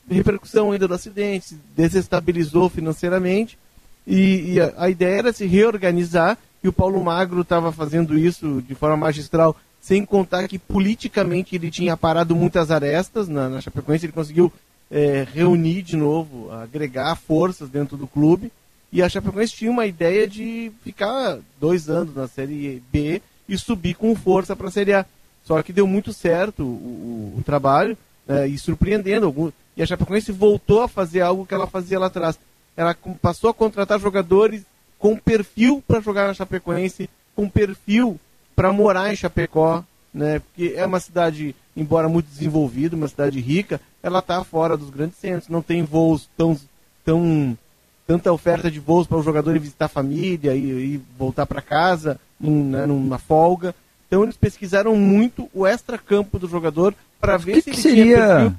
[SPEAKER 4] repercussão ainda do acidente, se desestabilizou financeiramente e, e a, a, ideia era se reorganizar e o Paulo Magro estava fazendo isso de forma magistral, sem contar que politicamente ele tinha parado muitas arestas na, na Chapecoense, ele conseguiu é, reunir de novo, agregar forças dentro do clube e a Chapecoense tinha uma ideia de ficar dois anos na Série B e subir com força para a Série A. Só que deu muito certo o, o, o trabalho né, e surpreendendo. Algum, e a Chapecoense voltou a fazer algo que ela fazia lá atrás. Ela passou a contratar jogadores com perfil para jogar na Chapecoense, com perfil para morar em Chapecó, né? Porque é uma cidade, embora muito desenvolvida, uma cidade rica, ela está fora dos grandes centros, não tem voos tão, tão tanta oferta de voos para o jogador ir visitar a família e, e voltar para casa num, né, numa folga. Então eles pesquisaram muito o extra-campo do jogador para ver
[SPEAKER 5] que
[SPEAKER 4] se
[SPEAKER 5] que
[SPEAKER 4] ele
[SPEAKER 5] seria...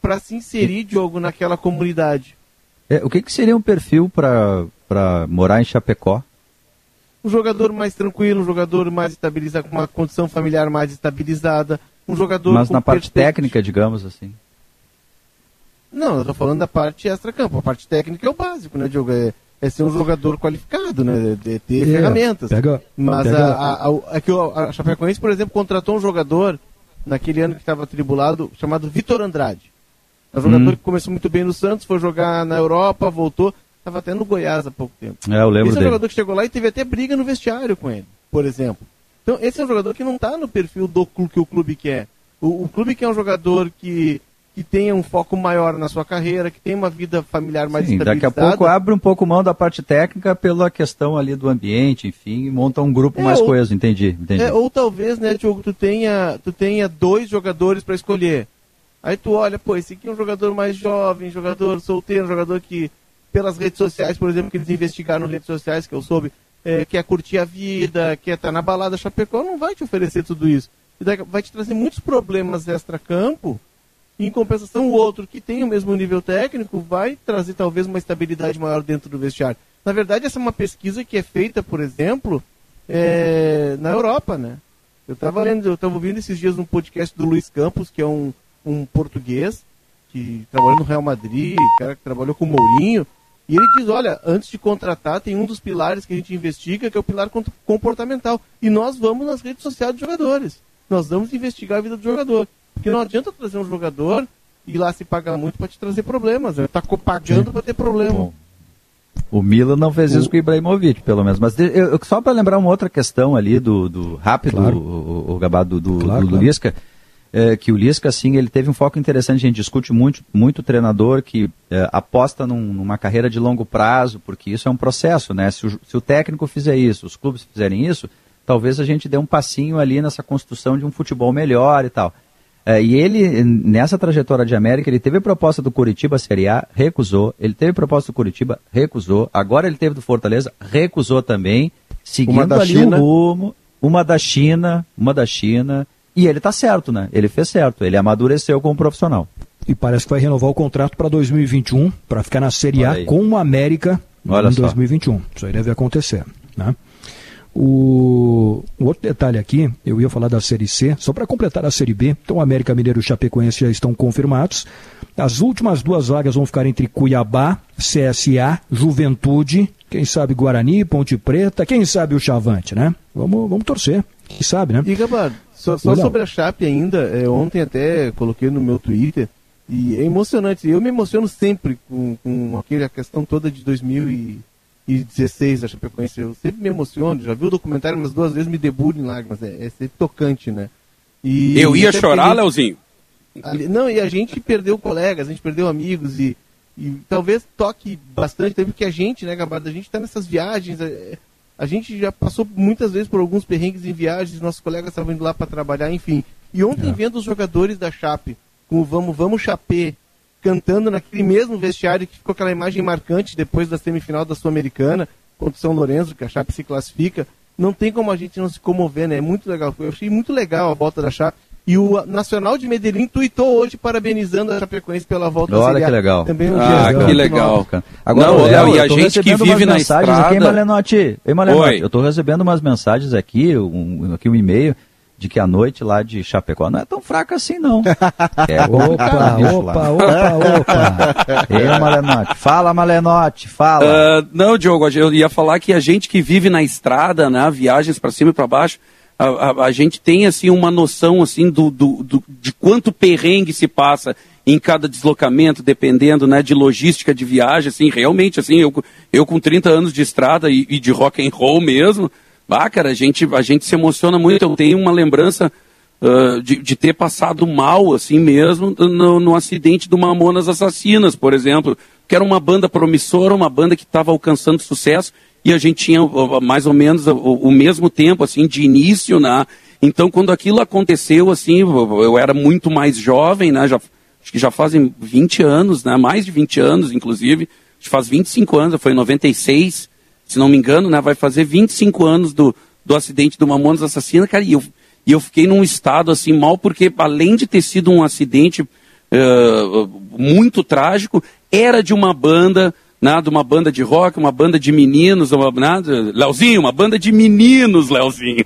[SPEAKER 4] para se inserir, Diogo, naquela comunidade.
[SPEAKER 5] É, o que, que seria um perfil para morar em Chapecó?
[SPEAKER 4] Um jogador mais tranquilo, um jogador mais estabilizado, com uma condição familiar mais estabilizada, um jogador
[SPEAKER 5] Mas na parte técnica, digamos assim.
[SPEAKER 4] Não, eu estou falando da parte extra-campo. A parte técnica é o básico, né, Diogo? É, é ser um jogador qualificado, né? De, ter é, ferramentas. Pega, Mas pega... A, a, a, é a, Chapecoense, por exemplo, contratou um jogador naquele ano que estava tribulado, chamado Vitor Andrade. É um jogador hum. que começou muito bem no Santos, foi jogar na Europa, voltou. Estava até no Goiás há pouco tempo.
[SPEAKER 5] É, eu lembro
[SPEAKER 4] esse é um jogador que chegou lá e teve até briga no vestiário com ele, por exemplo. Então, esse é um jogador que não está no perfil do clube que o clube quer. O, o clube quer um jogador que que tenha um foco maior na sua carreira, que tenha uma vida familiar mais
[SPEAKER 5] Sim, Daqui a pouco abre um pouco mão da parte técnica pela questão ali do ambiente, enfim, e monta um grupo é, mais ou, coeso, entendi. entendi.
[SPEAKER 4] É, ou talvez, né, Diogo, tu tenha, tu tenha dois jogadores para escolher. Aí tu olha, pô, esse aqui é um jogador mais jovem, jogador solteiro, jogador que, pelas redes sociais, por exemplo, que eles investigaram nas redes sociais, que eu soube, é, quer curtir a vida, quer estar tá na balada Chapecó, não vai te oferecer tudo isso. Vai te trazer muitos problemas extra-campo, em compensação, o outro que tem o mesmo nível técnico vai trazer talvez uma estabilidade maior dentro do vestiário. Na verdade, essa é uma pesquisa que é feita, por exemplo, é, na Europa, né? Eu estava lendo, eu estava ouvindo esses dias um podcast do Luiz Campos, que é um, um português que trabalhou no Real Madrid, cara que trabalhou com o Mourinho, e ele diz, olha, antes de contratar, tem um dos pilares que a gente investiga, que é o pilar comportamental. E nós vamos nas redes sociais dos jogadores. Nós vamos investigar a vida do jogador. Porque não adianta trazer um jogador e lá se paga muito para te trazer problemas. Né? Tá pagando para ter problema. Bom.
[SPEAKER 5] O Milan não fez isso com o Ibrahimovic, pelo menos. Mas eu, eu, só para lembrar uma outra questão ali do, do rápido, claro. o, o, o gabado do, do, claro, do, claro. Lisca, é, que o Lisca, assim, ele teve um foco interessante. A gente discute muito, muito treinador que é, aposta num, numa carreira de longo prazo, porque isso é um processo, né? Se o, se o técnico fizer isso, os clubes fizerem isso, talvez a gente dê um passinho ali nessa construção de um futebol melhor e tal. É, e ele, nessa trajetória de América, ele teve proposta do Curitiba Série A, recusou. Ele teve proposta do Curitiba, recusou. Agora ele teve do Fortaleza, recusou também. Seguindo ali China. o rumo, uma da China, uma da China. E ele tá certo, né? Ele fez certo, ele amadureceu como profissional.
[SPEAKER 2] E parece que vai renovar o contrato para 2021, para ficar na Série A com o América Olha em só. 2021. Isso aí deve acontecer, né? O, o, outro detalhe aqui, eu ia falar da Série C, só para completar a Série B. Então, América Mineiro e Chapecoense já estão confirmados. As últimas duas vagas vão ficar entre Cuiabá, CSA, Juventude, quem sabe Guarani, Ponte Preta, quem sabe o Chavante, né? Vamos, vamos torcer, quem sabe, né?
[SPEAKER 4] E, Gabar, só, só sobre a Chape ainda, é, ontem até coloquei no meu Twitter, e é emocionante. Eu me emociono sempre com, com aquela questão toda de 2000 e 2016 a Chapecoense. Eu sempre me emociono, já vi o documentário umas duas vezes, me debulho em lágrimas. É, é sempre tocante, né?
[SPEAKER 28] E eu ia chorar, gente, Leozinho?
[SPEAKER 4] não, e a gente perdeu colegas, a gente perdeu amigos e, e talvez toque bastante também, porque a gente, né, Gabardo, a gente está nessas viagens, é, a, gente já passou muitas vezes por alguns perrengues em viagens, nossos colegas estavam indo lá para trabalhar, enfim. E ontem, é. vendo os jogadores da Chape, com o Vamos, Vamos Chapé, cantando naquele mesmo vestiário que ficou aquela imagem marcante depois da semifinal da Sul-Americana contra o São Lourenço, que a Chape se classifica. Não tem como a gente não se comover, né? É muito legal. Eu achei muito legal a volta da Chape. E o Nacional de Medellín tuitou hoje parabenizando a Chapecoense pela volta
[SPEAKER 5] Olha que legal.
[SPEAKER 28] Também no ah, dia que legal. Agora, não, Léo, e a gente que vive na estrada...
[SPEAKER 5] Aqui, Malenotti, Ei, Malenotti, eu estou recebendo umas mensagens aqui, um, aqui um e-mail, de que a noite lá de Chapecó não é tão fraca assim, não. <laughs>
[SPEAKER 2] É opa, opa, opa, opa.
[SPEAKER 5] Ei, Malenote, fala, Malenote, fala.
[SPEAKER 6] Uh, não, Diogo, eu ia falar que a gente que vive na estrada, né, viagens para cima e para baixo, a, a, a, gente tem assim uma noção assim do, do, do, de quanto perrengue se passa em cada deslocamento, dependendo né, de logística de viagem, assim, realmente, assim, eu, eu com 30 anos de estrada e, e de rock and roll mesmo, ah, cara, a gente, a gente se emociona muito. Eu tenho uma lembrança de, de ter passado mal, assim mesmo, no, no acidente do Mamonas Assassinas, por exemplo, que era uma banda promissora, uma banda que estava alcançando sucesso, e a gente tinha mais ou menos o, o, mesmo tempo, assim, de início, né? Então, quando aquilo aconteceu, assim, eu era muito mais jovem, né? Já, acho que já fazem 20 anos, né? Mais de 20 anos, inclusive. Acho que faz 25 anos, foi em 96 se não me engano, né, vai fazer 25 anos do, do acidente do Mamonas Assassina, cara, e eu, e eu fiquei num estado assim mal, porque além de ter sido um acidente uh, muito trágico, era de uma banda, né, de uma banda de rock, uma banda de meninos, uma, né, Leozinho, uma banda de meninos, Leozinho.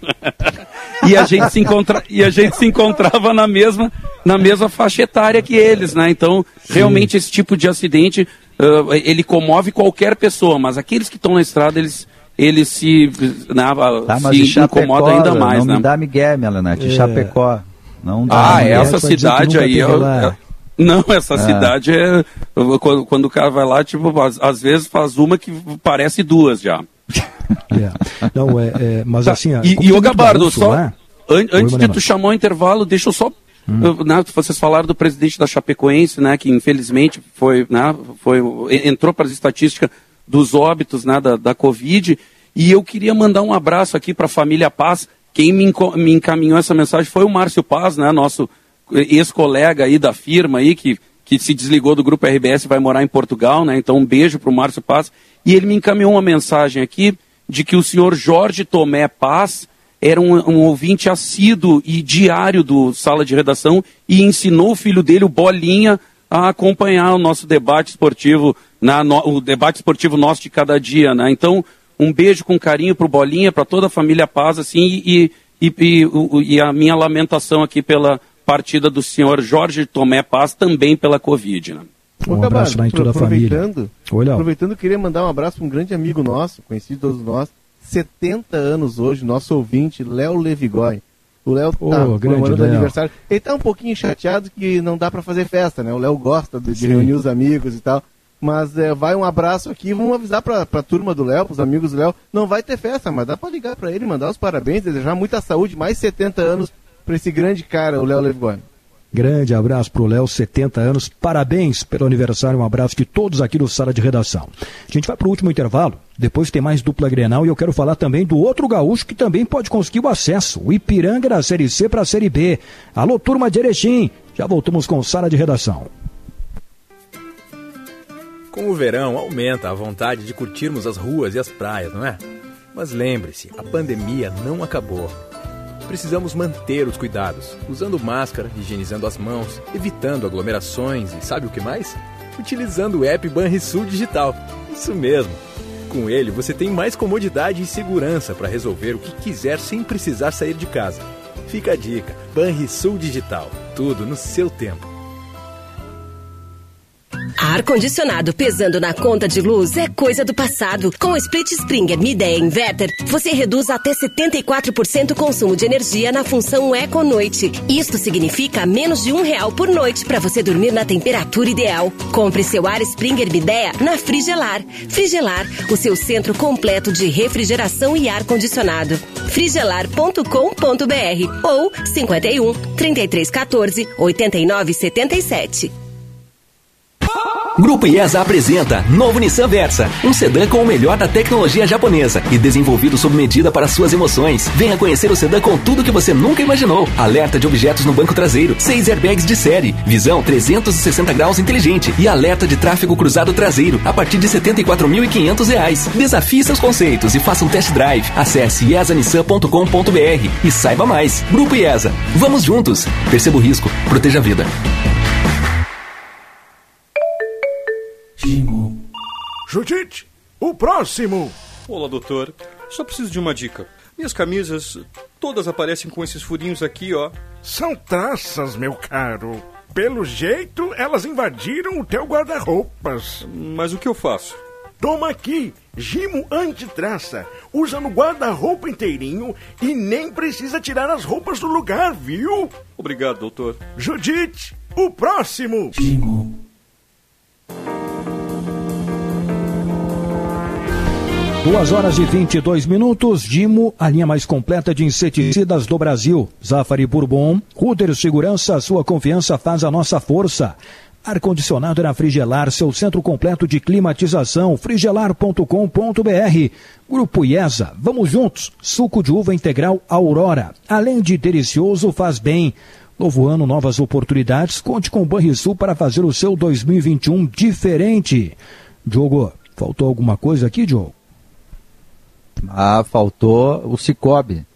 [SPEAKER 6] <laughs> e, a gente se encontra, e a gente se encontrava na mesma, na mesma faixa etária que eles, né? Então, Sim. realmente esse tipo de acidente uh, ele comove qualquer pessoa, mas aqueles que estão na estrada, eles, eles se, né,
[SPEAKER 5] tá, se Chapecó, incomodam ainda mais. Não né? me dá migué, Melanete, é. Chapecó. Não dá,
[SPEAKER 6] ah, essa cidade aí... Eu, eu, não, essa é. cidade é. Quando, quando, o cara vai lá, tipo, às, às vezes faz uma que parece duas já. <laughs>
[SPEAKER 2] É. Não, é, é mas tá, assim.
[SPEAKER 6] E, e o Gabardo, só. Né? An, antes de tu chamar o intervalo, deixa eu só Hum. Né, vocês falaram do presidente da Chapecoense, né, que infelizmente foi, né, foi, entrou para as estatísticas dos óbitos né, da, da Covid. E eu queria mandar um abraço aqui para a família Paz. Quem me, me, encaminhou essa mensagem foi o Márcio Paz, né, nosso ex-colega aí da firma aí, que, que se desligou do grupo RBS e vai morar em Portugal, né? Então um beijo para o Márcio Paz. E ele me encaminhou uma mensagem aqui de que o senhor Jorge Tomé Paz era um, um, ouvinte assíduo e diário do Sala de Redação e ensinou o filho dele, o Bolinha, a acompanhar o nosso debate esportivo, na, no, o debate esportivo nosso de cada dia. Né? Então, um beijo com carinho para o Bolinha, para toda a família Paz, assim, e, e, e, e, a minha lamentação aqui pela partida do senhor Jorge Tomé Paz, também pela Covid. Né?
[SPEAKER 2] Um abraço em toda a família.
[SPEAKER 4] Aproveitando, queria mandar um abraço para um grande amigo nosso, conhecido todos nós, 70 anos hoje, nosso ouvinte, Léo Levigói. O Léo tá oh, comemorando aniversário. Ele tá um pouquinho chateado que não dá para fazer festa, né? O Léo gosta de, de reunir os amigos e tal. Mas é, vai um abraço aqui, vamos avisar pra, pra turma do Léo, pros amigos do Léo. Não vai ter festa, mas dá pra ligar pra ele, mandar os parabéns, desejar muita saúde, mais 70 anos pra esse grande cara, o Léo Levigói.
[SPEAKER 2] Grande abraço para o Léo, 70 anos. Parabéns pelo aniversário. Um abraço de todos aqui no Sala de Redação. A gente vai para o último intervalo. Depois tem mais dupla Grenal e eu quero falar também do outro gaúcho que também pode conseguir o acesso. O Ipiranga da Série C para a Série B. Alô, turma de Erechim. Já voltamos com Sala de Redação.
[SPEAKER 14] Com o verão, aumenta a vontade de curtirmos as ruas e as praias, não é? Mas lembre-se, a pandemia não acabou precisamos manter os cuidados, usando máscara, higienizando as mãos, evitando aglomerações e sabe o que mais? Utilizando o app Banrisul Digital. Isso mesmo. Com ele, você tem mais comodidade e segurança para resolver o que quiser sem precisar sair de casa. Fica a dica: Banrisul Digital. Tudo no seu tempo.
[SPEAKER 29] Ar-condicionado pesando na conta de luz é coisa do passado. Com o Split Springer Midea Inverter, você reduz até 74% o consumo de energia na função Eco Noite. Isto significa menos de um real por noite para você dormir na temperatura ideal. Compre seu Ar Springer Midea na Frigelar. Frigelar, o seu centro completo de refrigeração e ar-condicionado. frigelar.com.br ou 51 3314 8977.
[SPEAKER 30] Grupo IESA apresenta novo Nissan Versa, um sedã com o melhor da tecnologia japonesa e desenvolvido sob medida para suas emoções. Venha conhecer o sedã com tudo que você nunca imaginou. Alerta de objetos no banco traseiro, seis airbags de série, visão 360 graus inteligente e alerta de tráfego cruzado traseiro a partir de R$ 74.500. Desafie seus conceitos e faça um test drive. Acesse iesanissan.com.br e saiba mais. Grupo IESA. Vamos juntos. Perceba o risco. Proteja a vida.
[SPEAKER 19] Judite, o próximo!
[SPEAKER 31] Olá, doutor. Só preciso de uma dica. Minhas camisas Todas aparecem com esses furinhos aqui, ó.
[SPEAKER 32] São taças, meu caro. Pelo jeito, elas invadiram o teu guarda-roupas.
[SPEAKER 31] Mas o que eu faço?
[SPEAKER 32] Toma aqui, Gimo Antitraça. Usa no guarda-roupa inteirinho e nem precisa tirar as roupas do lugar, viu?
[SPEAKER 31] Obrigado, doutor.
[SPEAKER 32] Judite, o próximo. Gimo.
[SPEAKER 2] Duas horas e 22 minutos. Dimo, a linha mais completa de inseticidas do Brasil. Zafari Bourbon, Ruder Segurança, sua confiança faz a nossa força. Ar-condicionado na Frigelar, seu centro completo de climatização, frigelar.com.br. Grupo IESA, vamos juntos. Suco de uva integral Aurora. Além de delicioso, faz bem. Novo ano, novas oportunidades. Conte com o Banrisul para fazer o seu 2021 diferente. Diogo, faltou alguma coisa aqui, Diogo?
[SPEAKER 5] Ah, faltou o Cicobi.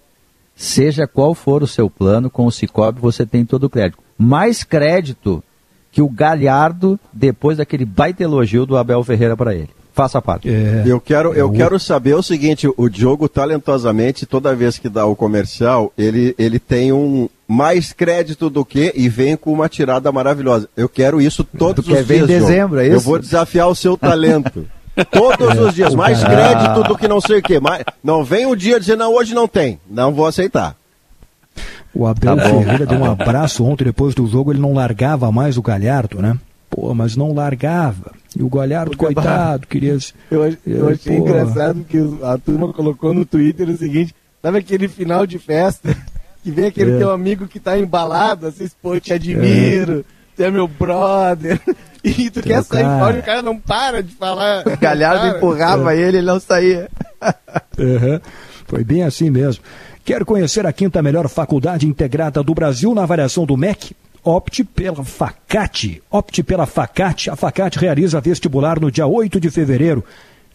[SPEAKER 5] Seja qual for o seu plano, com o Cicobi você tem todo o crédito. Mais crédito que o Galhardo depois daquele baita elogio do Abel Ferreira para ele. Faça parte.
[SPEAKER 3] É, eu quero, eu é quero saber o seguinte: o Diogo, talentosamente, toda vez que dá o comercial, ele, ele tem um mais crédito do que e vem com uma tirada maravilhosa. Eu quero isso todos os dias.
[SPEAKER 5] em dezembro, é isso?
[SPEAKER 3] Eu vou desafiar o seu talento. <laughs> Todos os dias, <laughs> mais crédito do que não sei o quê. Mais... Não vem um dia dizer, não, hoje não tem. Não vou aceitar.
[SPEAKER 2] O Abel tá Ferreira deu um abraço ontem depois do jogo, ele não largava mais o Galhardo, né? Pô, mas não largava. E o Galhardo, coitado, queria.
[SPEAKER 4] Eu, eu achei pô. engraçado que a turma colocou no Twitter o seguinte: sabe aquele final de festa <laughs> que vem aquele é. teu amigo que tá embalado, assim, pô, te admiro, é. É meu brother. <laughs> E tu quer sair fora e o cara não para de falar.
[SPEAKER 5] O Galhardo empurrava é. ele, ele não saía.
[SPEAKER 2] Uhum. Foi bem assim mesmo. Quer conhecer a quinta melhor faculdade integrada do Brasil na avaliação do MEC? Opte pela Facate. Opte pela Facate. A Facate realiza vestibular no dia 8 de fevereiro.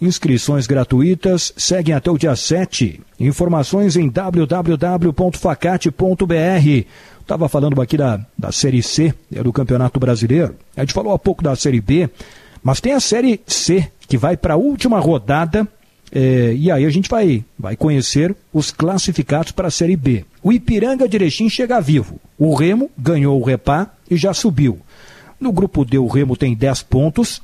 [SPEAKER 2] Inscrições gratuitas seguem até o dia 7. Informações em www.facate.br. Estava falando aqui da, da Série C é do Campeonato Brasileiro. A gente falou há pouco da Série B, mas tem a Série C, que vai para a última rodada. É, e aí a gente vai, vai conhecer os classificados para a Série B. O Ipiranga Erechim chega vivo. O Remo ganhou o Repá e já subiu. No grupo D, o Remo tem 10 pontos.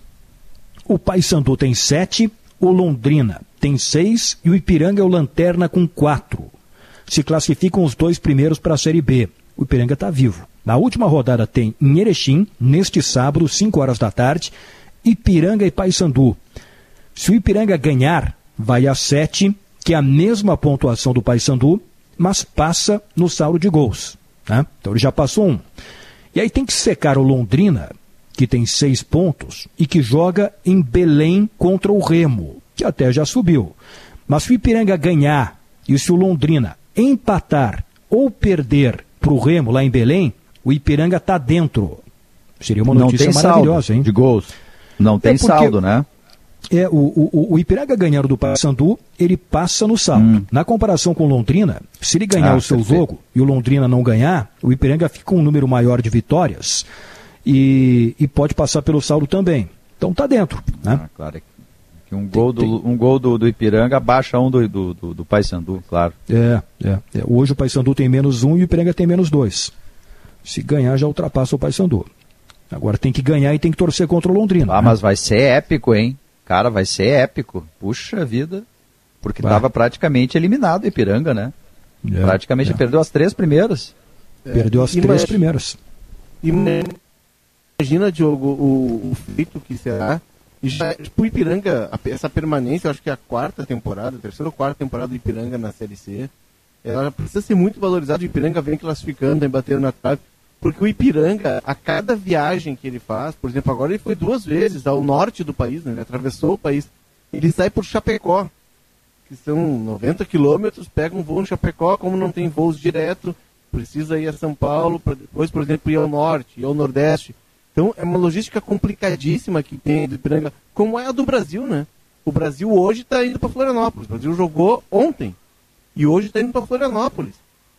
[SPEAKER 2] O Paysandu tem 7. O Londrina tem 6. E o Ipiranga é o Lanterna com 4. Se classificam os dois primeiros para a Série B o Ipiranga está vivo. Na última rodada tem em Erechim, neste sábado, 5 horas da tarde, Ipiranga e Paysandu. Se o Ipiranga ganhar, vai a 7, que é a mesma pontuação do Paysandu, mas passa no saldo de gols. Né? Então ele já passou um. E aí tem que secar o Londrina, que tem seis pontos, e que joga em Belém contra o Remo, que até já subiu. Mas se o Ipiranga ganhar e se o Londrina empatar ou perder para o Remo lá em Belém, o Ipiranga está dentro. Seria uma notícia maravilhosa,
[SPEAKER 5] saldo
[SPEAKER 2] hein?
[SPEAKER 5] De gols. Não tem é porque, saldo, né?
[SPEAKER 2] É, o, o, o Ipiranga ganhando do Paysandu, ele passa no saldo. Hum. Na comparação com o Londrina, se ele ganhar ah, o seu perfeito. jogo e o Londrina não ganhar, o Ipiranga fica com um número maior de vitórias e, e pode passar pelo saldo também. Então tá dentro, né?
[SPEAKER 5] Ah, claro um gol, do, um gol do, do Ipiranga baixa um do, do, do, do Paysandu, claro.
[SPEAKER 2] É, é, é, Hoje o Paysandu tem menos um e o Ipiranga tem menos dois. Se ganhar, já ultrapassa o Paysandu. Agora tem que ganhar e tem que torcer contra o Londrina.
[SPEAKER 5] Ah, né? mas vai ser épico, hein? Cara, vai ser épico. Puxa vida. Porque estava praticamente eliminado o Ipiranga, né? É, praticamente é. perdeu as três primeiras.
[SPEAKER 2] Perdeu as três primeiras.
[SPEAKER 4] Imagina, Diogo, o, o feito que será e já, tipo, o Ipiranga, essa permanência, eu acho que é a quarta temporada, a terceira ou quarta temporada do Ipiranga na Série C. Ela precisa ser muito valorizada. O Ipiranga vem classificando, vem batendo na trave. Porque o Ipiranga, a cada viagem que ele faz, por exemplo, agora ele foi duas vezes ao norte do país, né? ele atravessou o país. Ele sai por Chapecó, que são 90 quilômetros, pega um voo em Chapecó, como não tem voos direto, precisa ir a São Paulo, para depois, por exemplo, ir ao norte, ir ao nordeste. Então é uma logística complicadíssima que tem do Ipiranga, como é a do Brasil, né? O Brasil hoje está indo para Florianópolis. O Brasil jogou ontem e hoje está indo para Florianópolis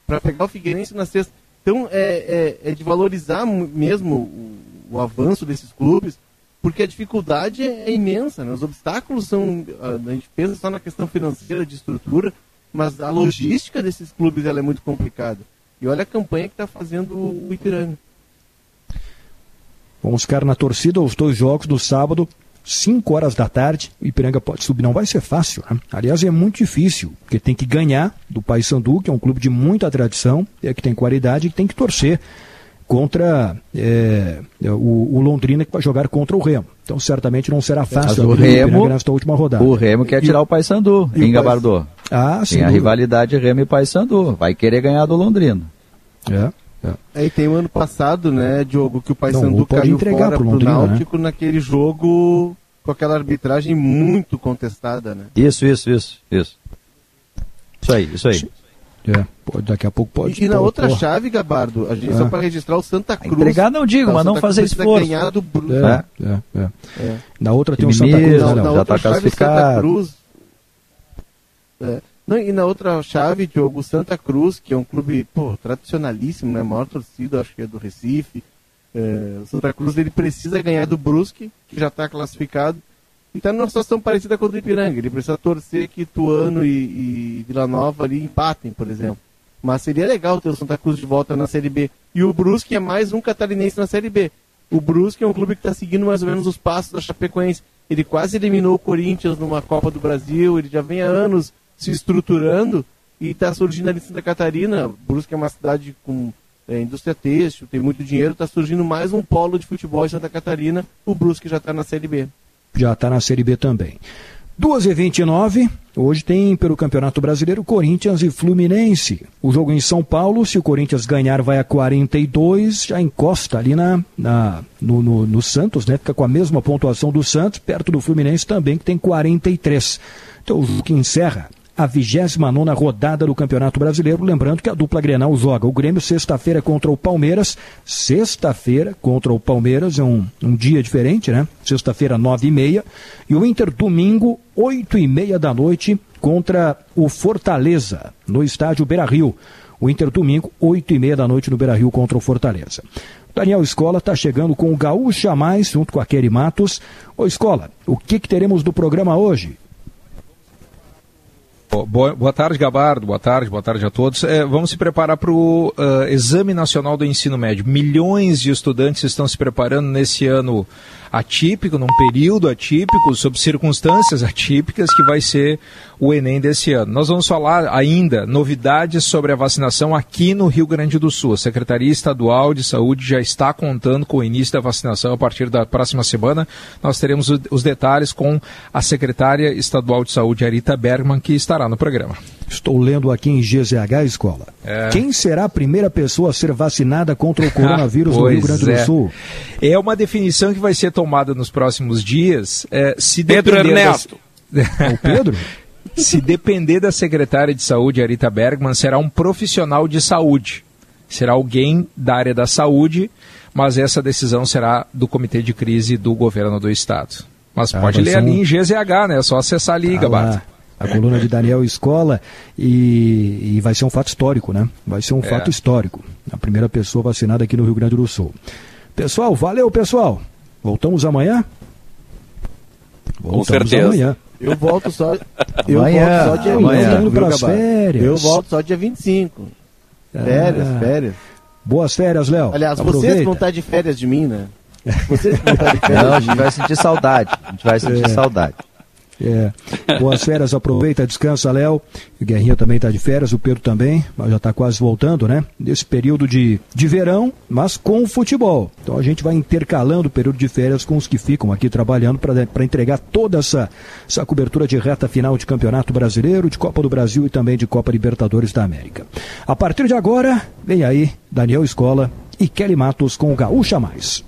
[SPEAKER 4] para pegar o Figueirense na sexta. Então é, é, é de valorizar mesmo o, o, avanço desses clubes, porque a dificuldade é, é imensa, né? Os obstáculos são. A gente pensa só na questão financeira, de estrutura, mas a logística desses clubes ela é muito complicada. E olha a campanha que está fazendo o Ipiranga.
[SPEAKER 2] Vamos ficar na torcida os dois jogos do sábado, 5 horas da tarde. O Ipiranga pode subir. Não vai ser fácil, né? Aliás, é muito difícil, porque tem que ganhar do Paysandu, que é um clube de muita tradição, é que tem qualidade e tem que torcer contra é, o, o, Londrina que vai jogar contra o Remo. Então certamente não será fácil
[SPEAKER 5] o Remo nesta última rodada. O Remo quer tirar o Paysandu em Gabardô. Ah, sim. Tem a rivalidade Remo e Paysandu. Vai querer ganhar do Londrina.
[SPEAKER 4] É. É. Aí tem o ano passado, né, Diogo, que o Paysandu caiu fora pro, Londrina, né? Náutico né? naquele jogo com aquela arbitragem muito contestada, né?
[SPEAKER 5] Isso, isso, isso, isso. Isso aí, isso aí.
[SPEAKER 2] É, pode, daqui a pouco pode.
[SPEAKER 4] E, e na outra porra. chave, Gabardo, a gente é. só para registrar o Santa Cruz.
[SPEAKER 5] Entregar não digo, mas não fazer esforço.
[SPEAKER 4] Ganhar do Bruno.
[SPEAKER 2] É, é, é, é. Na outra tem o Santa Cruz,
[SPEAKER 4] na, na já está classificado. Santa Cruz, é. Não, e na outra chave, Diogo, Santa Cruz, que é um clube pô, tradicionalíssimo, né? maior torcida, acho que é do Recife. É, Santa Cruz ele precisa ganhar do Brusque, que já está classificado. E está numa situação parecida com o do Ipiranga. Ele precisa torcer que Tuano e, e Vila Nova ali empatem, por exemplo. Mas seria legal ter o Santa Cruz de volta na Série B. E o Brusque é mais um catarinense na Série B. O Brusque é um clube que está seguindo mais ou menos os passos da Chapecoense. Ele quase eliminou o Corinthians numa Copa do Brasil, ele já vem há anos se estruturando e está surgindo ali em Santa Catarina. Brusque é uma cidade com é, indústria têxtil, tem muito dinheiro, está surgindo mais um polo de futebol em Santa Catarina. O Brusque já está na Série B.
[SPEAKER 2] Já está na Série B também. 2h29, hoje tem pelo Campeonato Brasileiro Corinthians e Fluminense. O jogo em São Paulo, se o Corinthians ganhar, vai a 42, já encosta ali na, na no, no, no, Santos, né? Fica com a mesma pontuação do Santos, perto do Fluminense também, que tem 43. Então o jogo que encerra a 29 rodada do Campeonato Brasileiro. Lembrando que a dupla Grenal joga o Grêmio sexta-feira contra o Palmeiras. Sexta-feira contra o Palmeiras, é um, um dia diferente, né? Sexta-feira, nove e meia. E o Inter, domingo, oito e meia da noite, contra o Fortaleza, no estádio Beira Rio. O Inter, domingo, oito e meia da noite no Beira Rio contra o Fortaleza. Daniel Escola está chegando com o Gaúcha Mais, junto com a Kelly Matos. Ô Escola, o que, que teremos do programa hoje?
[SPEAKER 33] Boa, boa, tarde, Gabardo. Boa tarde, boa tarde a todos. É, vamos se preparar para o uh, Exame Nacional do Ensino Médio. Milhões de estudantes estão se preparando nesse ano atípico, num período atípico, sob circunstâncias atípicas, que vai ser o Enem desse ano. Nós vamos falar ainda novidades sobre a vacinação aqui no Rio Grande do Sul. A Secretaria Estadual de Saúde já está contando com o início da vacinação a partir da próxima semana. Nós teremos os detalhes com a secretária estadual de Saúde, Arita Bergman, que estará no programa.
[SPEAKER 2] Estou lendo aqui em GZH Escola. É. Quem será a primeira pessoa a ser vacinada contra o coronavírus no Rio Grande
[SPEAKER 33] é.
[SPEAKER 2] do Sul?
[SPEAKER 33] É uma definição que vai ser tomada nos próximos dias. É, se
[SPEAKER 28] Pedro Ernesto.
[SPEAKER 33] Das... o Pedro? <laughs> <laughs> se depender da secretária de saúde, Arita Bergman, será um profissional de saúde. Será alguém da área da saúde, mas essa decisão será do comitê de crise do governo do estado. Mas ah, pode ler um... ali em GZH, né? É só acessar ali, ah, Gabardo
[SPEAKER 2] a coluna de Daniel Escola, e, e, vai ser um fato histórico, né? Vai ser um é. fato histórico. A primeira pessoa vacinada aqui no Rio Grande do Sul. Pessoal, valeu, pessoal. Voltamos amanhã?
[SPEAKER 28] Voltamos Com certeza. amanhã.
[SPEAKER 4] Eu volto só. <laughs> Eu amanhã, volto só dia amanhã. 25. Férias. Eu volto só dia 25. Férias, ah. férias.
[SPEAKER 2] Boas férias, Léo.
[SPEAKER 4] Aliás, Aproveita. vocês vão estar de férias de mim, né? <laughs>
[SPEAKER 5] Vocês vão estar de férias. Não, a gente vai sentir saudade. A gente vai sentir é. saudade.
[SPEAKER 2] É. Boas férias, aproveita, descansa, Léo. O Guerrinha também está de férias, o Pedro também, mas já está quase voltando, né? Nesse período de, de verão, mas com futebol. Então a gente vai intercalando o período de férias com os que ficam aqui trabalhando para entregar toda essa, essa cobertura de reta final de Campeonato Brasileiro, de Copa do Brasil e também de Copa Libertadores da América. A partir de agora, vem aí Daniel Escola e Kelly Matos com o Gaúcha Mais.